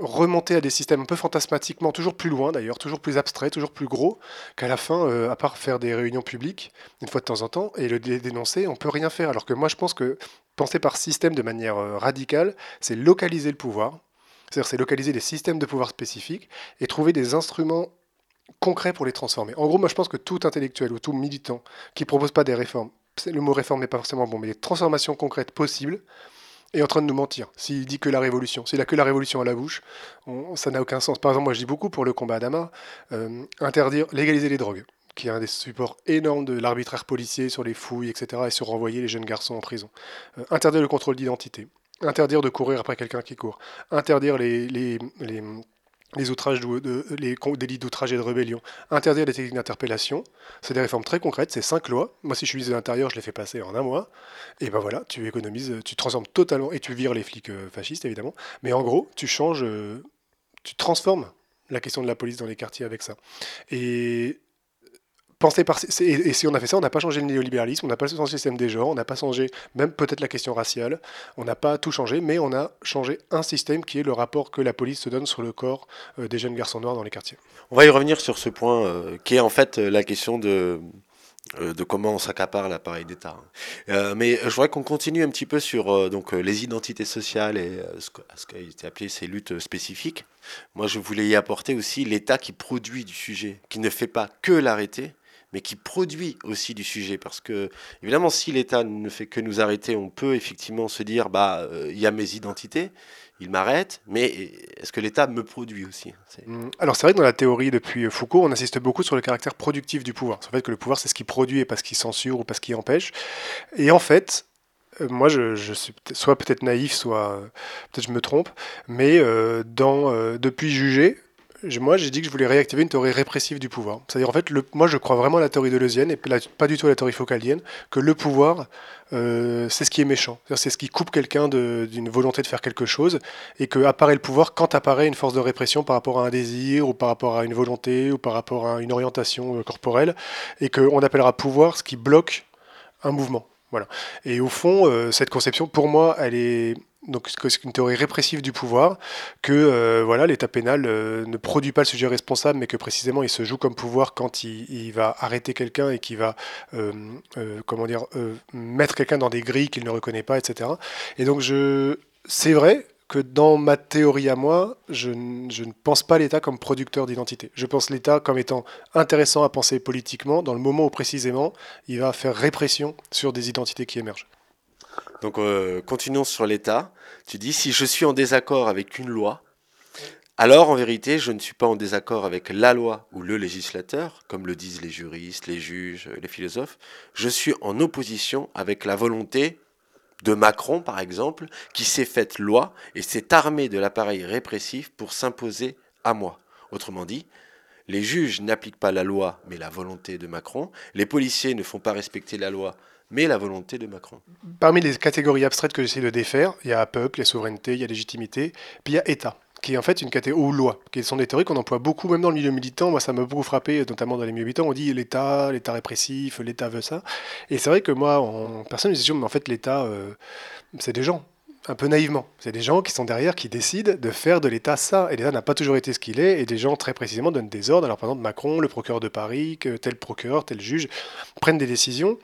remonter à des systèmes un peu fantasmatiquement, toujours plus loin d'ailleurs, toujours plus abstraits, toujours plus gros, qu'à la fin, euh, à part faire des réunions publiques, une fois de temps en temps, et le dénoncer, on peut rien faire. Alors que moi, je pense que penser par système de manière euh, radicale, c'est localiser le pouvoir, c'est-à-dire c'est localiser des systèmes de pouvoir spécifiques et trouver des instruments concrets pour les transformer. En gros, moi, je pense que tout intellectuel ou tout militant qui propose pas des réformes, le mot réforme n'est pas forcément bon, mais des transformations concrètes possibles, est en train de nous mentir. S'il dit que la révolution, s'il a que la révolution à la bouche, ça n'a aucun sens. Par exemple, moi je dis beaucoup pour le combat à Dama, euh, interdire, légaliser les drogues, qui est un des supports énormes de l'arbitraire policier sur les fouilles, etc., et sur renvoyer les jeunes garçons en prison. Euh, interdire le contrôle d'identité. Interdire de courir après quelqu'un qui court. Interdire les, les les outrages les délits d'outrage et de rébellion, interdire les techniques d'interpellation. C'est des réformes très concrètes, c'est cinq lois. Moi, si je suis ministre de l'Intérieur, je les fais passer en un mois. Et ben voilà, tu économises, tu transformes totalement, et tu vires les flics euh, fascistes, évidemment. Mais en gros, tu changes, euh, tu transformes la question de la police dans les quartiers avec ça. Et par. Et, si on a fait ça, on n'a pas changé le néolibéralisme, on n'a pas changé le système des genres, on n'a pas changé même peut-être la question raciale, on n'a pas tout changé, mais on a changé un système qui est le rapport que la police se donne sur le corps euh, des jeunes garçons noirs dans les quartiers. On va y revenir sur ce point euh, qui est en fait euh, la question de de comment on s'accapare l'appareil d'État. mais je voudrais qu'on continue un petit peu sur donc, les identités sociales et ce, ce qui a été appelé ces luttes spécifiques. Moi, je voulais y apporter aussi l'État qui produit du sujet, qui ne fait pas que l'arrêter, mais qui produit aussi du sujet. Parce que, évidemment, si l'État ne fait que nous arrêter, on peut effectivement se dire, bah, euh, il y a mes identités, il m'arrête, mais est-ce que l'État me produit aussi mmh. Alors c'est vrai que dans la théorie depuis Foucault, on insiste beaucoup sur le caractère productif du pouvoir. Sur le fait que le pouvoir, c'est ce qui produit et pas ce qui censure ou pas ce qui empêche. Et en fait, euh, moi, je, suis soit peut-être naïf, soit euh, peut-être je me trompe, mais dans, depuis Jugé, moi, j'ai dit que je voulais réactiver une théorie répressive du pouvoir. C'est-à-dire, en fait, moi, je crois vraiment à la théorie deleuzienne et pas du tout à la théorie focalienne, que le pouvoir, euh, c'est ce qui est méchant. C'est ce qui coupe quelqu'un d'une volonté de faire quelque chose et que apparaît le pouvoir quand apparaît une force de répression par rapport à un désir ou par rapport à une volonté ou par rapport à une orientation euh, corporelle et qu'on appellera pouvoir ce qui bloque un mouvement. Voilà. Et au fond, euh, cette conception, pour moi, elle est donc c'est une théorie répressive du pouvoir, que euh, voilà l'état pénal euh, ne produit pas le sujet responsable, mais que précisément il se joue comme pouvoir quand il, va arrêter quelqu'un et qu'il va euh, comment dire mettre quelqu'un dans des grilles qu'il ne reconnaît pas, etc. Et donc je c'est vrai que dans ma théorie à moi, je, je ne pense pas l'État comme producteur d'identité. Je pense l'État comme étant intéressant à penser politiquement dans le moment où précisément il va faire répression sur des identités qui émergent. Donc euh, continuons sur l'État. Tu dis, si je suis en désaccord avec une loi, alors en vérité, je ne suis pas en désaccord avec la loi ou le législateur, comme le disent les juristes, les juges, les philosophes. Je suis en opposition avec la volonté de Macron, par exemple, qui s'est faite loi et s'est armé de l'appareil répressif pour s'imposer à moi. Autrement dit, les juges n'appliquent pas la loi, mais la volonté de Macron. Les policiers ne font pas respecter la loi, mais la volonté de Macron. Parmi les catégories abstraites que j'essaie de défaire, il y a peuple, il y a souveraineté, il y a légitimité, puis il y a État qui est en fait une catégorie ou loi, qui sont des théories qu'on emploie beaucoup, même dans le milieu militant. Moi, ça m'a beaucoup frappé, notamment dans les milieux militants. On dit l'État, l'État répressif, l'État veut ça. Et c'est vrai que moi, en personne, je me mais en fait, l'État, euh, c'est des gens un peu naïvement. C'est des gens qui sont derrière, qui décident de faire de l'État ça. Et l'État n'a pas toujours été ce qu'il est. Et des gens, très précisément, donnent des ordres. Alors, par exemple, Macron, le procureur de Paris, tel procureur, tel juge, prennent des décisions.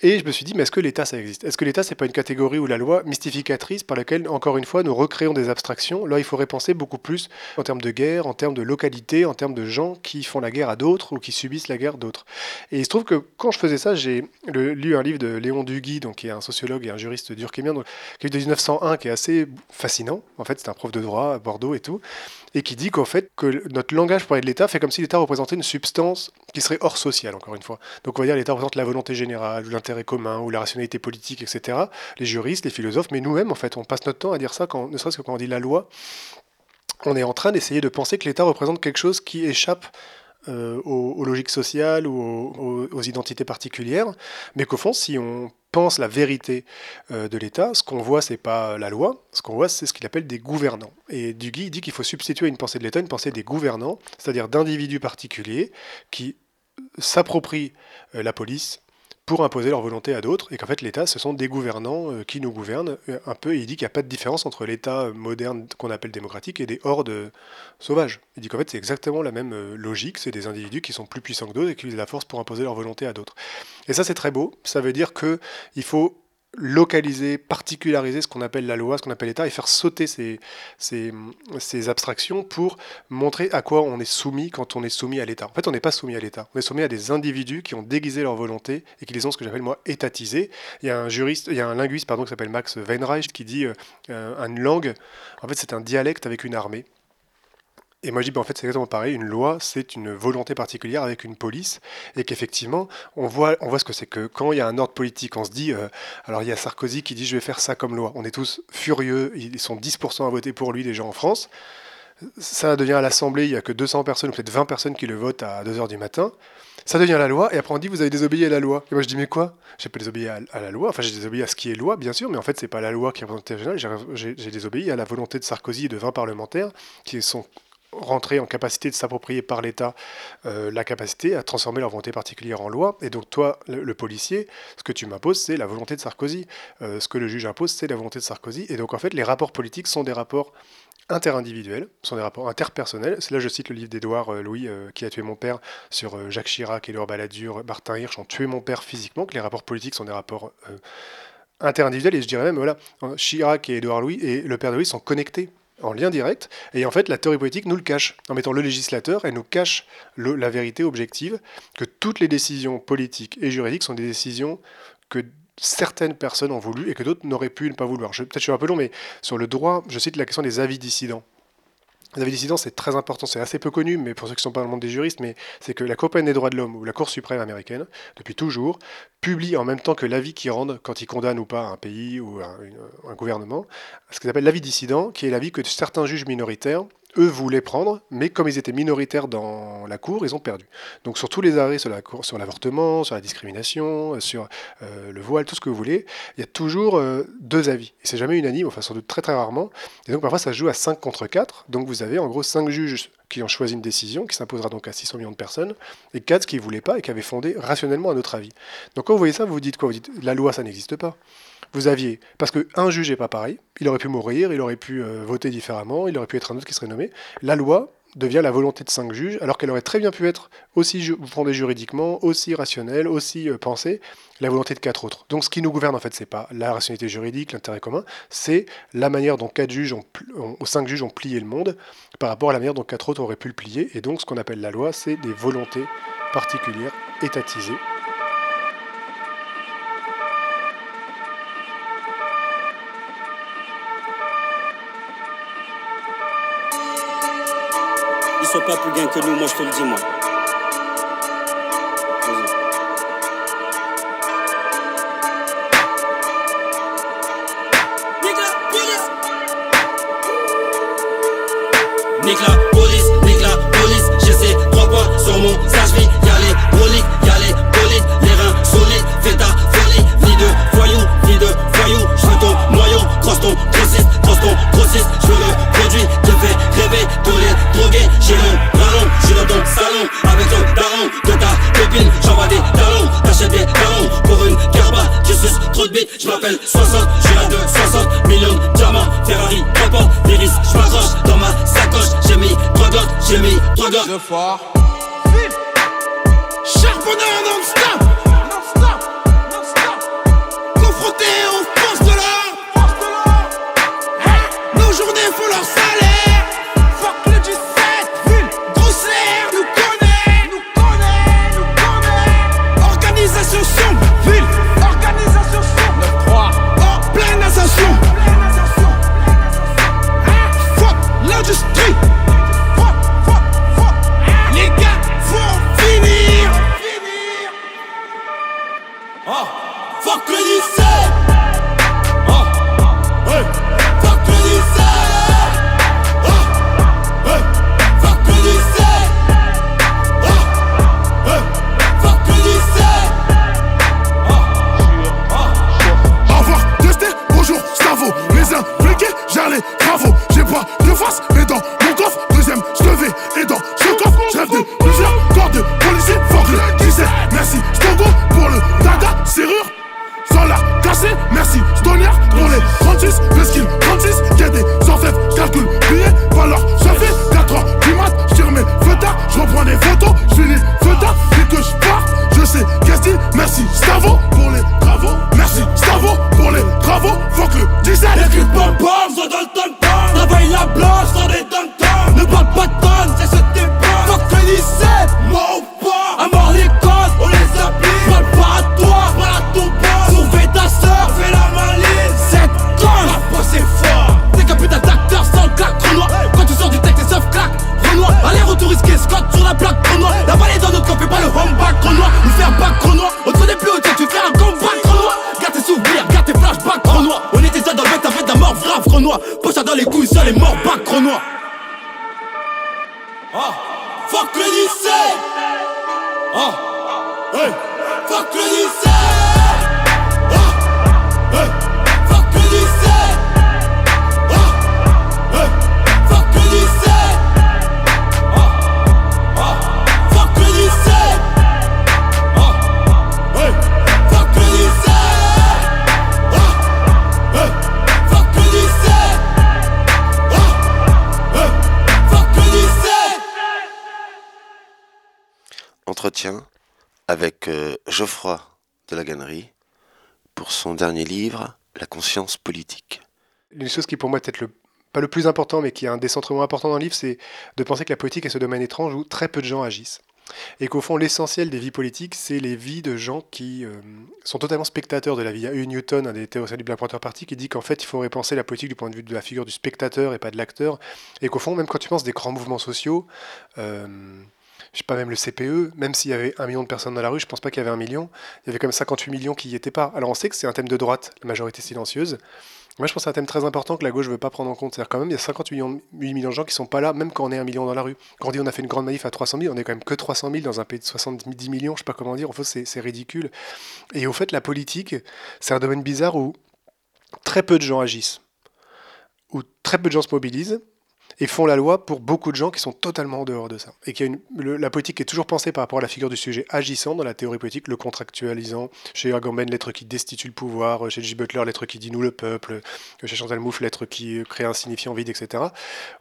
Et je me suis dit, mais est-ce que l'État, ça existe? Est-ce que l'État, c'est pas une catégorie ou la loi mystificatrice par laquelle, encore une fois, nous recréons des abstractions? Là, il faudrait penser beaucoup plus en termes de guerre, en termes de localité, en termes de gens qui font la guerre à d'autres ou qui subissent la guerre d'autres. Et il se trouve que quand je faisais ça, j'ai lu un livre de Léon Duguy, donc, qui est un sociologue et un juriste durkheimien, qui est de 1900 un qui est assez fascinant. En fait, c'est un prof de droit à Bordeaux et tout, et qui dit qu'en fait, que notre langage pour de l'État fait comme si l'État représentait une substance qui serait hors sociale, encore une fois. Donc on va dire l'État représente la volonté générale, ou l'intérêt commun, ou la rationalité politique, etc. Les juristes, les philosophes, mais nous-mêmes, en fait, on passe notre temps à dire ça, quand, ne serait-ce que quand on dit la loi. On est en train d'essayer de penser que l'État représente quelque chose qui échappe euh, aux, logiques sociales ou aux, identités particulières, mais qu'au fond, si on pense la vérité euh, de l'État, ce qu'on voit, c'est pas la loi, ce qu'on voit, c'est ce qu'il appelle des gouvernants. Et Duguy dit qu'il faut substituer une pensée de l'État une pensée des gouvernants, c'est-à-dire d'individus particuliers qui s'approprient euh, la police, pour imposer leur volonté à d'autres, et qu'en fait l'État, ce sont des gouvernants euh, qui nous gouvernent euh, un peu, il dit qu'il n'y a pas de différence entre l'État moderne qu'on appelle démocratique et des hordes sauvages. Il dit qu'en fait c'est exactement la même logique, c'est des individus qui sont plus puissants que d'autres et qui utilisent la force pour imposer leur volonté à d'autres. Et ça c'est très beau, ça veut dire qu'il faut localiser, particulariser ce qu'on appelle la loi, ce qu'on appelle l'État, et faire sauter ces, ces, abstractions pour montrer à quoi on est soumis quand on est soumis à l'État. En fait, on n'est pas soumis à l'État. On est soumis à des individus qui ont déguisé leur volonté et qui les ont, ce que j'appelle moi, étatisés. Il y a un juriste, il y a un linguiste pardon, qui s'appelle Max Weinreich qui dit euh, une langue, en fait, c'est un dialecte avec une armée. Et moi je dis, ben, en fait c'est exactement pareil, une loi c'est une volonté particulière avec une police, et qu'effectivement on voit, on voit ce que c'est que quand il y a un ordre politique, on se dit, euh, alors il y a Sarkozy qui dit je vais faire ça comme loi, on est tous furieux, ils sont 10% à voter pour lui déjà en France, ça devient à l'Assemblée, il n'y a que 200 personnes peut-être 20 personnes qui le votent à 2h du matin, ça devient la loi, et après on dit vous avez désobéi à la loi. Et moi je dis mais quoi? J'ai pas désobéi à, la loi, enfin j'ai désobéi à ce qui est loi bien sûr, mais en fait c'est pas la loi qui est représentative j'ai désobéi à la volonté de Sarkozy et de 20 parlementaires qui sont rentrer en capacité de s'approprier par l'État euh, la capacité à transformer leur volonté particulière en loi. Et donc toi, le, policier, ce que tu m'imposes, c'est la volonté de Sarkozy. Euh, ce que le juge impose, c'est la volonté de Sarkozy. Et donc en fait, les rapports politiques sont des rapports interindividuels, sont des rapports interpersonnels. C'est là je cite le livre d'Édouard euh, Louis qui a tué mon père sur Jacques Chirac, Édouard Balladur, Martin Hirsch ont tué mon père physiquement, que les rapports politiques sont des rapports interindividuels. Et je dirais même, voilà, Chirac et Édouard Louis et le père de Louis sont connectés en lien direct. Et en fait, la théorie politique nous le cache. En mettant le législateur, elle nous cache la vérité objective que toutes les décisions politiques et juridiques sont des décisions que certaines personnes ont voulu et que d'autres n'auraient pu ne pas vouloir. Peut-être je suis un peu long, mais sur le droit, je cite la question des avis dissidents. Les avis dissidents, c'est très important, c'est assez peu connu, mais pour ceux qui sont pas dans le monde des juristes, mais c'est que la Cour des droits de l'homme ou la Cour suprême américaine, depuis toujours, publie en même temps que l'avis qu'ils rendent quand ils condamnent ou pas un pays ou un gouvernement, ce qu'ils appellent l'avis dissident, qui est l'avis que certains juges minoritaires eux voulaient prendre, mais comme ils étaient minoritaires dans la Cour, ils ont perdu. Donc sur tous les arrêts sur la sur l'avortement, sur la discrimination, sur euh, le voile, tout ce que vous voulez, il y a toujours euh, deux avis. Et c'est jamais unanime, enfin sans doute très très rarement. Et donc parfois ça se joue à 5 contre 4. Donc vous avez en gros 5 juges qui ont choisi une décision, qui s'imposera donc à 600 millions de personnes, et 4 qui ne voulaient pas et qui avaient fondé rationnellement un autre avis. Donc quand vous voyez ça, vous vous dites quoi? Vous dites la loi ça n'existe pas vous aviez, parce qu'un juge n'est pas pareil, il aurait pu mourir, il aurait pu euh, voter différemment, il aurait pu être un autre qui serait nommé. La loi devient la volonté de cinq juges, alors qu'elle aurait très bien pu être aussi fondée juridiquement, aussi rationnelle, aussi euh, pensée, la volonté de quatre autres. Donc ce qui nous gouverne, en fait, c'est pas la rationalité juridique, l'intérêt commun, c'est la manière dont quatre juges ont, cinq juges ont plié le monde par rapport à la manière dont quatre autres auraient pu le plier. Et donc ce qu'on appelle la loi, c'est des volontés particulières, étatisées, ils sont pas plus gains que nous, moi je te le dis, moi. Nique m'appelle 60, je de 60 millions de diamants, Ferrari, n'importe, les je m'accroche dans ma sacoche, j'ai mis trois j'ai mis trois Le fort. Charbonneur non-stop avec euh, Geoffroy de la Gannerie pour son dernier livre, La conscience politique. Une chose qui pour moi est peut-être pas le plus important, mais qui est un décentrement important dans le livre, c'est de penser que la politique est ce domaine étrange où très peu de gens agissent. Et qu'au fond, l'essentiel des vies politiques, c'est les vies de gens qui euh, sont totalement spectateurs de la vie. Il y a eu Newton, un des théoriciens du Black Panther Party, qui dit qu'en fait, il faudrait penser la politique du point de vue de la figure du spectateur et pas de l'acteur. Et qu'au fond, même quand tu penses des grands mouvements sociaux, euh, je sais pas, même le CPE, même s'il y avait un million de personnes dans la rue, je pense pas qu'il y avait un million, il y avait quand même 58 millions qui y étaient pas. Alors on sait que c'est un thème de droite, la majorité silencieuse. Moi je pense que c'est un thème très important que la gauche veut pas prendre en compte. C'est-à-dire quand même, il y a 58 millions, 8 millions de gens qui sont pas là, même quand on est un million dans la rue. Quand on dit on a fait une grande manif à 300 000, on est quand même que 300 000 dans un pays de 70 millions, je sais pas comment dire, en fait c'est ridicule. Et au fait, la politique, c'est un domaine bizarre où très peu de gens agissent, où très peu de gens se mobilisent, et font la loi pour beaucoup de gens qui sont totalement en dehors de ça. Et qu'il y la politique est toujours pensée par rapport à la figure du sujet agissant dans la théorie politique, le contractualisant. Chez Agamben, l'être qui destitue le pouvoir. Chez J. Butler, l'être qui dit nous le peuple. Chez Chantal Mouffe, l'être qui crée un signifiant vide, etc.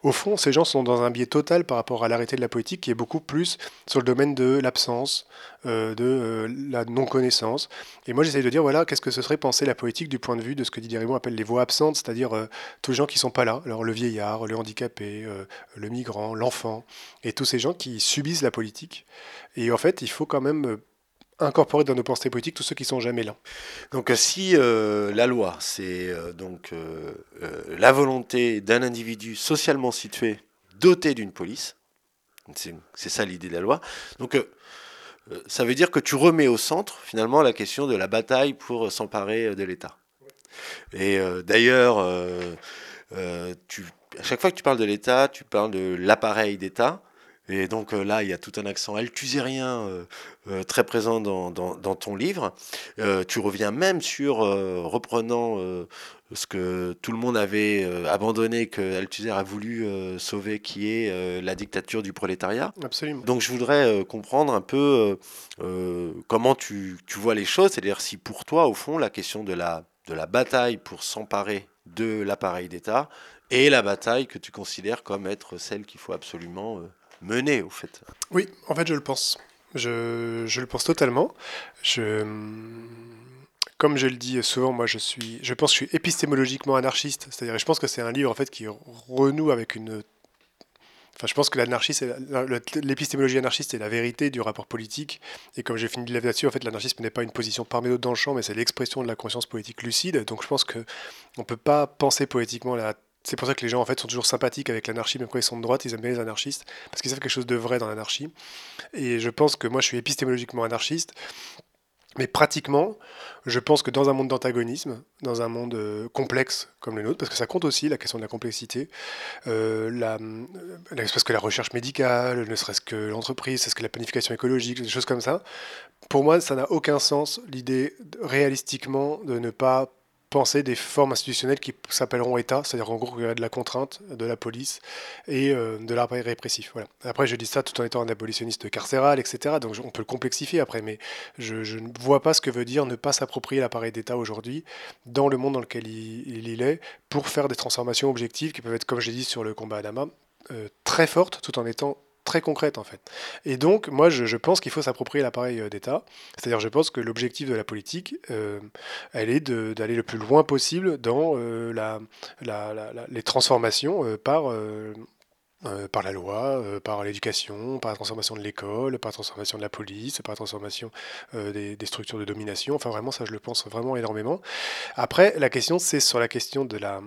Au fond, ces gens sont dans un biais total par rapport à l'arrêté de la politique qui est beaucoup plus sur le domaine de l'absence, euh, de euh, la non-connaissance. Et moi, j'essaie de dire, voilà, qu'est-ce que ce serait penser la politique du point de vue de ce que Didier Ribon appelle les voix absentes, c'est-à-dire euh, tous les gens qui sont pas là. Alors le vieillard, le handicapé, euh, le migrant, l'enfant, et tous ces gens qui subissent la politique. Et en fait, il faut quand même euh, incorporer dans nos pensées politiques tous ceux qui sont jamais là. Donc euh, si la loi, c'est donc la volonté d'un individu socialement situé doté d'une police, c'est ça l'idée de la loi, donc ça veut dire que tu remets au centre finalement la question de la bataille pour s'emparer de l'État. Et d'ailleurs, tu- à chaque fois que tu parles de l'État, tu parles de l'appareil d'État. Et donc euh, là, il y a tout un accent althusérien euh, euh, très présent dans, dans- dans ton livre. Tu reviens même sur, reprenant ce que tout le monde avait abandonné, que Althusser a voulu sauver, qui est la dictature du prolétariat. Absolument. Donc je voudrais comprendre un peu comment tu, tu vois les choses, c'est-à-dire si pour toi, au fond, la question de la, de la bataille pour s'emparer de l'appareil d'État est la bataille que tu considères comme être celle qu'il faut absolument euh, mener, au fait. Oui, en fait, je le pense. Je, le pense totalement. Comme je le dis souvent, moi, je suis, je pense que je suis épistémologiquement anarchiste. C'est-à-dire, je pense que c'est un livre en fait qui renoue avec une. Enfin, je pense que l'épistémologie anarchiste, c'est la vérité du rapport politique. Et comme j'ai fini de là-dessus, en fait, l'anarchisme n'est pas une position parmi d'autres dans le champ, mais c'est l'expression de la conscience politique lucide. Donc, je pense que on peut pas penser poétiquement la c'est pour ça que les gens en fait sont toujours sympathiques avec l'anarchie, même quand ils sont de droite, ils aiment bien les anarchistes, parce qu'ils savent quelque chose de vrai dans l'anarchie. Et je pense que moi je suis épistémologiquement anarchiste, mais pratiquement, je pense que dans un monde d'antagonisme, dans un monde euh, complexe comme le nôtre, parce que ça compte aussi la question de la complexité, euh, la, euh, parce que la recherche médicale, ne serait-ce que l'entreprise, c'est ce que la planification écologique, des choses comme ça, pour moi ça n'a aucun sens l'idée réalistiquement de ne pas penser des formes institutionnelles qui s'appelleront État, c'est-à-dire en gros qu'il y a de la contrainte, de la police et euh, de l'appareil répressif. Voilà. Après, je dis ça tout en étant un abolitionniste carcéral, etc. Donc je- on peut le complexifier après, mais je, je ne vois pas ce que veut dire ne pas s'approprier l'appareil d'État aujourd'hui dans le monde dans lequel il, il- il est pour faire des transformations objectives qui peuvent être, comme j'ai dit sur le combat à Dama, euh, très fortes tout en étant très concrètes en fait. Et donc, moi, je, pense qu'il faut s'approprier l'appareil euh, d'État. C'est-à-dire, je pense que l'objectif de la politique, euh, elle est d'aller le plus loin possible dans euh, la, la- les transformations par, par la loi, par l'éducation, par la transformation de l'école, par la transformation de la police, par la transformation des structures de domination. Enfin, vraiment, ça, je le pense vraiment énormément. Après, la question, c'est sur la question de la...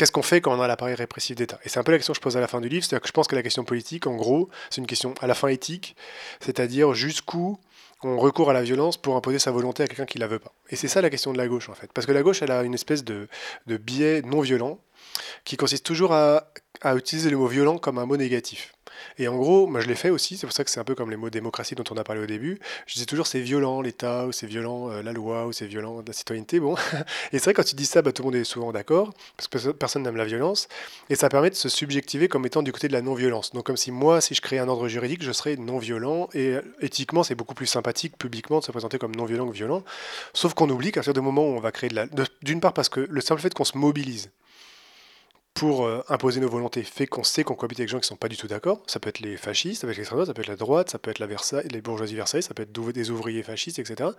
Qu'est-ce qu'on fait quand on a l'appareil répressif d'État? Et c'est un peu la question que je pose à la fin du livre, c'est-à-dire que je pense que la question politique, en gros, c'est une question à la fin éthique, c'est-à-dire jusqu'où on recourt à la violence pour imposer sa volonté à quelqu'un qui la veut pas. Et c'est ça la question de la gauche, en fait. Parce que la gauche, elle a une espèce de, de biais non violent qui consiste toujours à, à utiliser le mot violent comme un mot négatif. Et en gros, moi je l'ai fait aussi, c'est pour ça que c'est un peu comme les mots démocratie dont on a parlé au début. Je disais toujours c'est violent l'État, ou c'est violent euh, la loi, ou c'est violent la citoyenneté. Bon, et c'est vrai quand tu dis ça, bah, tout le monde est souvent d'accord, parce que perso- personne n'aime la violence, et ça permet de se subjectiver comme étant du côté de la non-violence. Donc comme si moi, si je créais un ordre juridique, je serais non-violent, et euh, éthiquement, c'est beaucoup plus sympathique publiquement de se présenter comme non-violent que violent. Sauf qu'on oublie qu'à partir du moment où on va créer de la... D'une part parce que le simple fait qu'on se mobilise, pour euh, imposer nos volontés fait qu'on sait qu'on cohabite avec des gens qui sont pas du tout d'accord. Ça peut être les fascistes, ça peut être l'extrême droite, ça peut être la droite, ça peut être Versailles, les bourgeoisies Versailles, ça peut être des ouvriers fascistes, etc.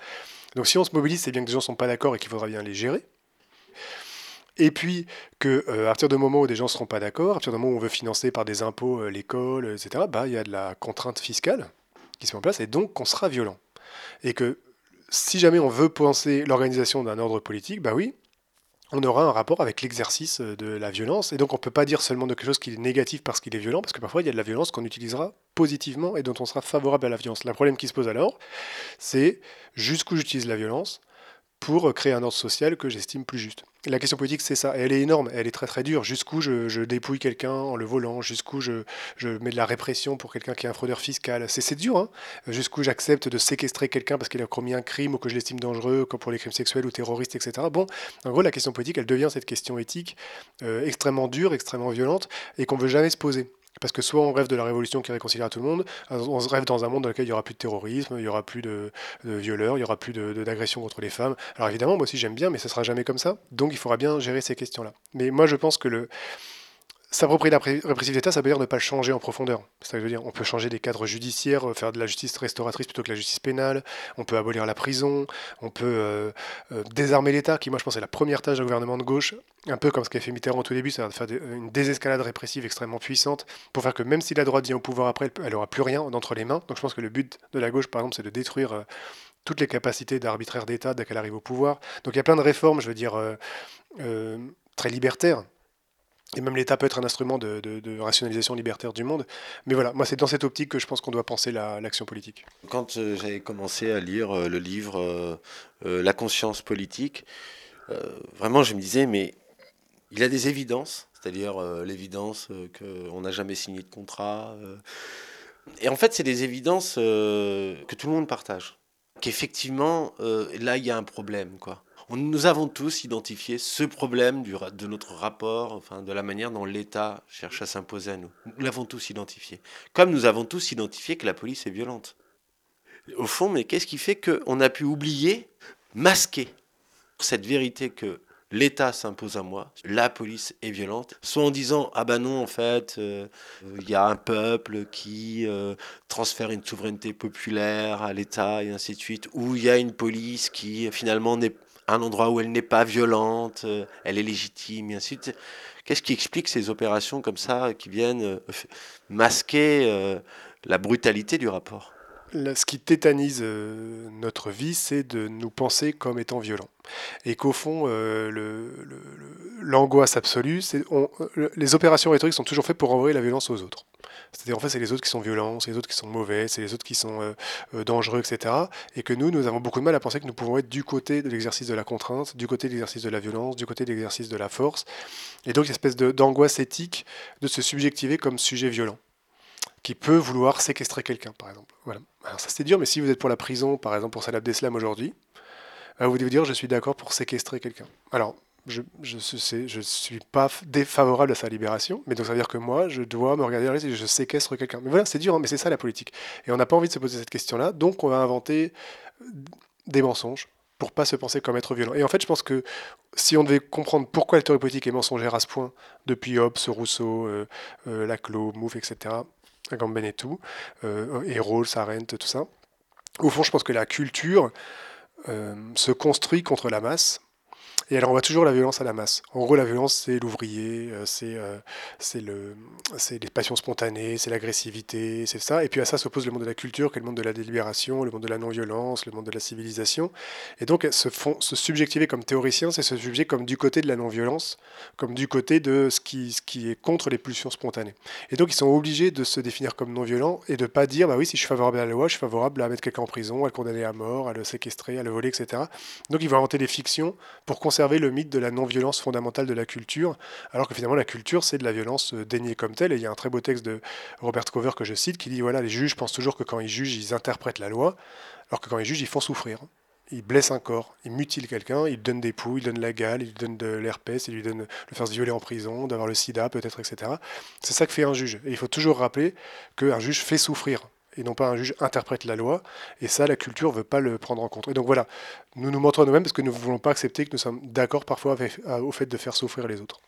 Donc si on se mobilise, c'est bien que des gens sont pas d'accord et qu'il faudra bien les gérer. Et puis que euh, à partir du moment où des gens seront pas d'accord, à partir du moment où on veut financer par des impôts euh, l'école, etc. Bah il y a de la contrainte fiscale qui se met en place et donc qu'on sera violent. Et que si jamais on veut penser l'organisation d'un ordre politique, bah oui, on aura un rapport avec l'exercice euh, de la violence. Et donc on ne peut pas dire seulement de quelque chose qui est négatif parce qu'il est violent, parce que parfois il y a de la violence qu'on utilisera positivement et dont on sera favorable à la violence. Le problème qui se pose alors, c'est jusqu'où j'utilise la violence pour euh, créer un ordre social que j'estime plus juste. La question politique, c'est ça. Et elle est énorme, elle est très très dure. Jusqu'où je, dépouille quelqu'un en le volant, jusqu'où je, mets de la répression pour quelqu'un qui est un fraudeur fiscal? C'est dur, hein jusqu'où j'accepte de séquestrer quelqu'un parce qu'il a commis un crime ou que je l'estime dangereux, comme pour les crimes sexuels ou terroristes, etc. Bon, en gros, la question politique, elle devient cette question éthique euh, extrêmement dure, extrêmement violente, et qu'on veut jamais se poser. Parce que soit on rêve de la révolution qui réconciliera tout le monde, on se rêve dans un monde dans lequel il n'y aura plus de terrorisme, il n'y aura plus de, de violeurs, il n'y aura plus d'agressions de, d'agressions contre les femmes. Alors évidemment, moi aussi j'aime bien, mais ce sera jamais comme ça. Donc il faudra bien gérer ces questions-là. Mais moi je pense que le, S'approprier la répressive d'État, ça veut dire ne pas le changer en profondeur. C'est ça veux dire. On peut changer des cadres judiciaires, euh, faire de la justice restauratrice plutôt que la justice pénale. On peut abolir la prison. On peut euh, euh, désarmer l'État, qui, moi, je pense, est la première tâche d'un gouvernement de gauche. Un peu comme ce qu'a fait Mitterrand au tout début, c'est-à-dire de faire une désescalade répressive extrêmement puissante pour faire que même si la droite vient au pouvoir après, elle- n'aura plus rien d'entre les mains. Donc je pense que le but de la gauche, par exemple, c'est de détruire toutes les capacités d'arbitraire d'État dès qu'elle arrive au pouvoir. Donc il y a plein de réformes, je veux dire, très libertaires. Et même l'État peut être un instrument de, rationalisation libertaire du monde. Mais voilà, moi c'est dans cette optique que je pense qu'on doit penser la- l'action politique. Quand euh, j'avais commencé à lire euh, le livre euh, La conscience politique, vraiment je me disais, mais il a des évidences, c'est-à-dire l'évidence qu'on n'a jamais signé de contrat. et en fait, c'est des évidences que tout le monde partage. Qu'effectivement, là, il y a un problème, quoi. Nous avons tous identifié ce problème de notre rapport, enfin de la manière dont l'État cherche à s'imposer à nous. Nous l'avons tous identifié. Comme nous avons tous identifié que la police est violente. Au fond, mais qu'est-ce qui fait qu'on a pu oublier, masquer cette vérité que l'État s'impose à moi, la police est violente, soit en disant ah ben non en fait euh, il y a un peuple qui euh, transfère une souveraineté populaire à l'État et ainsi de suite, ou il y a une police qui finalement n'est un endroit où elle n'est pas violente, euh, elle est légitime et ainsi de suite. Qu'est-ce qui explique ces opérations comme ça qui viennent euh, masquer euh, la brutalité du rapport? Ce qui tétanise notre vie, c'est de nous penser comme étant violents. Et qu'au fond, l'angoisse absolue, les opérations rhétoriques sont toujours faites pour envoyer la violence aux autres. C'est-à-dire, en fait, c'est les autres qui sont violents, c'est les autres qui sont mauvais, c'est les autres qui sont euh, euh, dangereux, etc. Et que nous, nous avons beaucoup de mal à penser que nous pouvons être du côté de l'exercice de la contrainte, du côté de l'exercice de la violence, du côté de l'exercice de la force. Et donc, une espèce d'angoisse éthique de se subjectiver comme sujet violent qui peut vouloir séquestrer quelqu'un, par exemple. Voilà. Alors ça c'est dur, mais si vous êtes pour la prison, par exemple pour Salah Abdeslam aujourd'hui, euh, vous devez dire je suis d'accord pour séquestrer quelqu'un. Alors, je je suis pas défavorable à sa libération, mais donc ça veut dire que moi, je dois me regarder et je séquestre quelqu'un. Mais voilà, c'est dur, hein, mais c'est ça la politique. Et on n'a pas envie de se poser cette question-là, donc on va inventer euh, des mensonges pour pas se penser comme être violent. Et en fait, je pense que si on devait comprendre pourquoi la théorie politique est mensongère à ce point, depuis Hobbes, Rousseau, euh, euh, Laclos, Mouffe, etc., Agamben et tout, euh, et Rawls, Arendt, tout ça. Au fond, je pense que la culture euh, se construit contre la masse et elle renvoie toujours la violence à la masse. En gros, la violence, c'est l'ouvrier, euh, c'est euh, c'est le, les passions spontanées, c'est l'agressivité, c'est ça. Et puis à ça s'oppose le monde de la culture, qui est le monde de la délibération, le monde de la non-violence, le monde de la civilisation. Et donc, se, font, se subjectiver comme théoricien, c'est se subjectiver comme du côté de la non-violence, comme du côté de ce qui, ce qui est contre les pulsions spontanées. Et donc, ils sont obligés de se définir comme non-violents et de pas dire, bah oui, si je suis favorable à la loi, je suis favorable à mettre quelqu'un en prison, à le condamner à mort, à le séquestrer, à le voler, etc. Donc, ils vont inventer des fictions pour conserver le mythe de la non-violence fondamentale de la culture, alors que finalement la culture c'est de la violence euh, déniée comme telle. Et il y a un très beau texte de Robert Cover que je cite qui dit voilà, les juges pensent toujours que quand ils jugent, ils interprètent la loi, alors que quand ils jugent, ils font souffrir. Ils blessent un corps, ils mutilent quelqu'un, ils donnent des poux, ils donnent la gale, ils donnent de l'herpès, ils lui donnent le faire se violer en prison, d'avoir le sida peut-être, etc. C'est ça que fait un juge. Et il faut toujours rappeler qu'un juge fait souffrir et non pas un juge interprète la loi. Et ça, la culture ne veut pas le prendre en compte. Et donc voilà, nous nous montrons nous-mêmes parce que nous ne voulons pas accepter que nous sommes d'accord parfois au fait de faire souffrir les autres.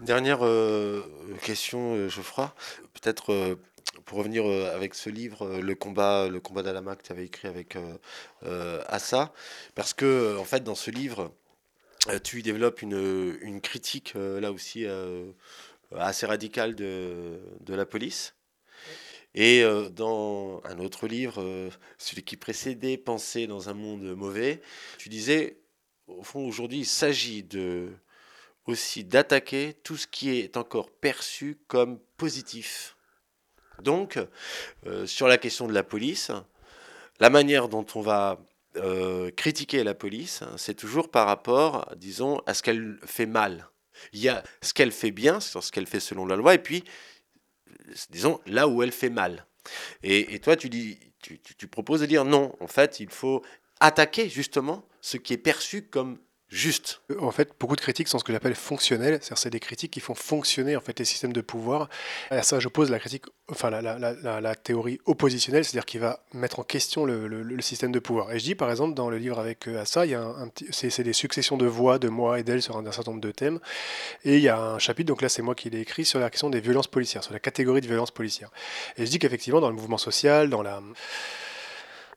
Dernière euh, question, euh, Geoffroy. Peut-être euh, pour revenir avec ce livre, le combat, le combat d'Alama que tu avais écrit avec Assa, parce que en fait dans ce livre, tu développes une, critique là aussi assez radicale de la police. Et euh, dans un autre livre, euh, celui qui précédait Penser dans un monde mauvais, tu disais, au fond, aujourd'hui, il s'agit aussi d'attaquer tout ce qui est encore perçu comme positif. Donc, euh, sur la question de la police, la manière dont on va critiquer la police, c'est toujours par rapport, disons, à ce qu'elle fait mal. Il y a ce qu'elle fait bien, ce qu'elle fait selon la loi, et puis disons, là où elle fait mal. Et, toi, tu, dis, tu, tu, proposes de dire non, en fait, il faut attaquer justement ce qui est perçu comme juste. En fait, beaucoup de critiques sont ce que j'appelle fonctionnelles, c'est-à-dire c'est des critiques qui font fonctionner en fait les systèmes de pouvoir. À ça, j'oppose la critique, enfin la, la, théorie oppositionnelle, c'est-à-dire qui va mettre en question le, système de pouvoir. Et je dis par exemple dans le livre avec euh, ça, il y a un, c'est, des successions de voix de moi et d'elle sur un, un, certain nombre de thèmes. Et il y a un chapitre, donc là c'est moi qui l'ai écrit sur la question des violences policières, sur la catégorie de violences policières. Et je dis qu'effectivement dans le mouvement social, dans la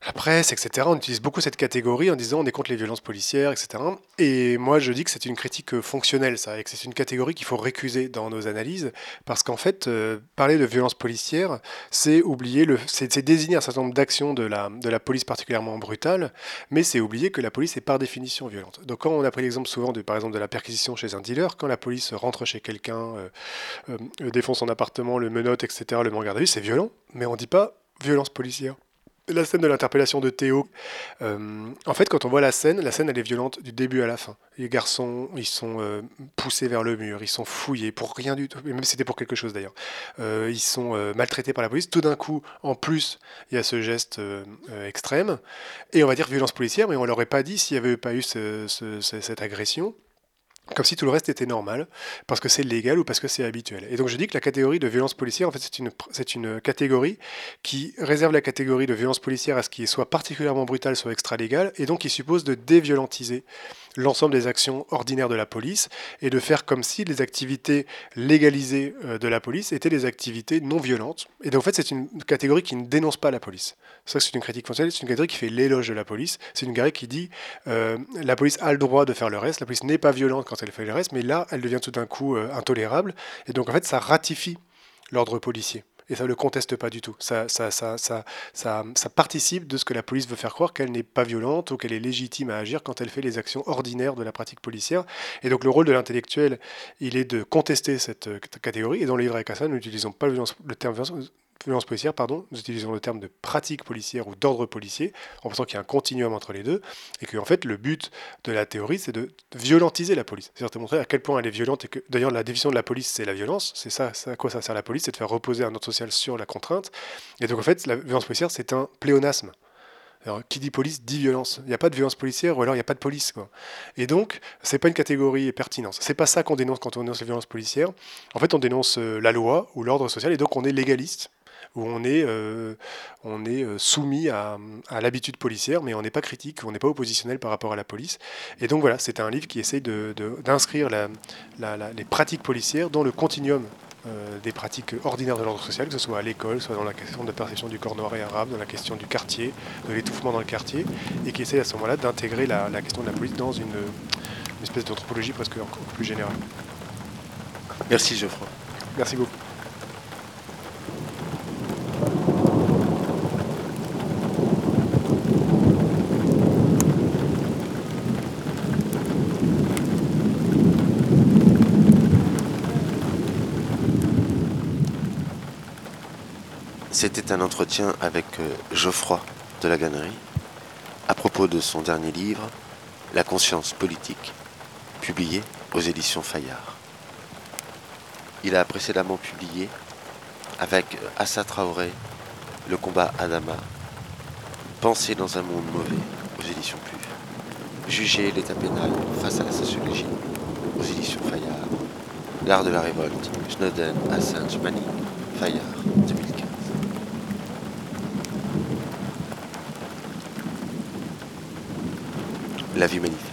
la presse, etc. On utilise beaucoup cette catégorie en disant on est contre les violences policières, etc. Et moi, je dis que c'est une critique fonctionnelle, ça, et que c'est une catégorie qu'il faut récuser dans nos analyses, parce qu'en fait, euh, parler de violence policière, c'est oublier c'est désigner un certain nombre d'actions de la, de la police particulièrement brutale, mais c'est oublier que la police est par définition violente. Donc, quand on a pris l'exemple souvent, de, par exemple, de la perquisition chez un dealer, quand la police rentre chez quelqu'un, euh, euh, défonce son appartement, le menotte, etc., le met en garde à vue, c'est violent, mais on dit pas violence policière la scène de l'interpellation de Théo. Euh, en fait, quand on voit la scène, la scène elle est violente du début à la fin. Les garçons, ils sont euh, poussés vers le mur, ils sont fouillés pour rien du tout, même si c'était pour quelque chose d'ailleurs. Euh, ils sont maltraités par la police. Tout d'un coup, en plus, il y a ce geste extrême et on va dire violence policière, mais on l'aurait pas dit s'il n'y avait pas eu cette agression comme si tout le reste était normal, parce que c'est légal ou parce que c'est habituel. Et donc je dis que la catégorie de violence policière, en fait, c'est une, catégorie qui réserve la catégorie de violence policière à ce qui est soit particulièrement brutal, soit extra-légal, et donc qui suppose de déviolentiser l'ensemble des actions ordinaires de la police et de faire comme si les activités légalisées euh, de la police étaient des activités non violentes. Et donc en fait, c'est une catégorie qui ne dénonce pas la police. Ça, c'est une critique fonctionnelle, c'est une catégorie qui fait l'éloge de la police. C'est une catégorie qui dit euh, la police a le droit de faire le reste, la police n'est pas violente quand elle fait le reste, mais là, elle devient tout d'un coup euh, intolérable. Et donc en fait, ça ratifie l'ordre policier. Et ça ne le conteste pas du tout. Ça, ça, ça, ça, ça, participe de ce que la police veut faire croire qu'elle n'est pas violente ou qu'elle est légitime à agir quand elle fait les actions ordinaires de la pratique policière. Et donc le rôle de l'intellectuel, il est de contester cette catégorie. Et dans le livre avec Hassan, nous n'utilisons pas le terme violence policière, pardon, nous utilisons le terme de pratique policière ou d'ordre policier, en pensant qu'il y a un continuum entre les deux, et que en fait le but de la théorie, c'est de violentiser la police. C'est-à-dire de montrer à quel point elle est violente, et que d'ailleurs la définition de la police, c'est la violence, c'est ça, à quoi ça sert la police, c'est de faire reposer un ordre social sur la contrainte. Et donc en fait, la violence policière, c'est un pléonasme. Alors, qui dit police dit violence. Il n'y a pas de violence policière ou alors il n'y a pas de police. Et donc, c'est pas une catégorie pertinente. C'est pas ça qu'on dénonce quand on dénonce la violence policière. En fait, on dénonce euh, la loi ou l'ordre social et donc on est légaliste où on est, euh, on est euh, soumis à, l'habitude policière, mais on n'est pas critique, on n'est pas oppositionnel par rapport à la police. Et donc voilà, c'est un livre qui essaye d'inscrire de, les pratiques policières dans le continuum euh, des pratiques ordinaires de l'ordre social, que ce soit à l'école, soit dans la question de perception du corps noir et arabe, dans la question du quartier, de l'étouffement dans le quartier, et qui essaie à ce moment-là d'intégrer la, question de la police dans une, une espèce d'anthropologie presque encore plus générale. Merci Geoffroy. Merci beaucoup. C'était un entretien avec euh, Geoffroy de la Gannerie à propos de son dernier livre, La conscience politique, publié aux éditions Fayard. Il a précédemment publié avec Assa Traoré Le combat Adama, Penser dans un monde mauvais aux éditions PUF, Juger l'état pénal face à la sociologie aux éditions Fayard, L'art de la révolte, Snowden, Assange, Manning, Fayard, 2015. La vie manifeste.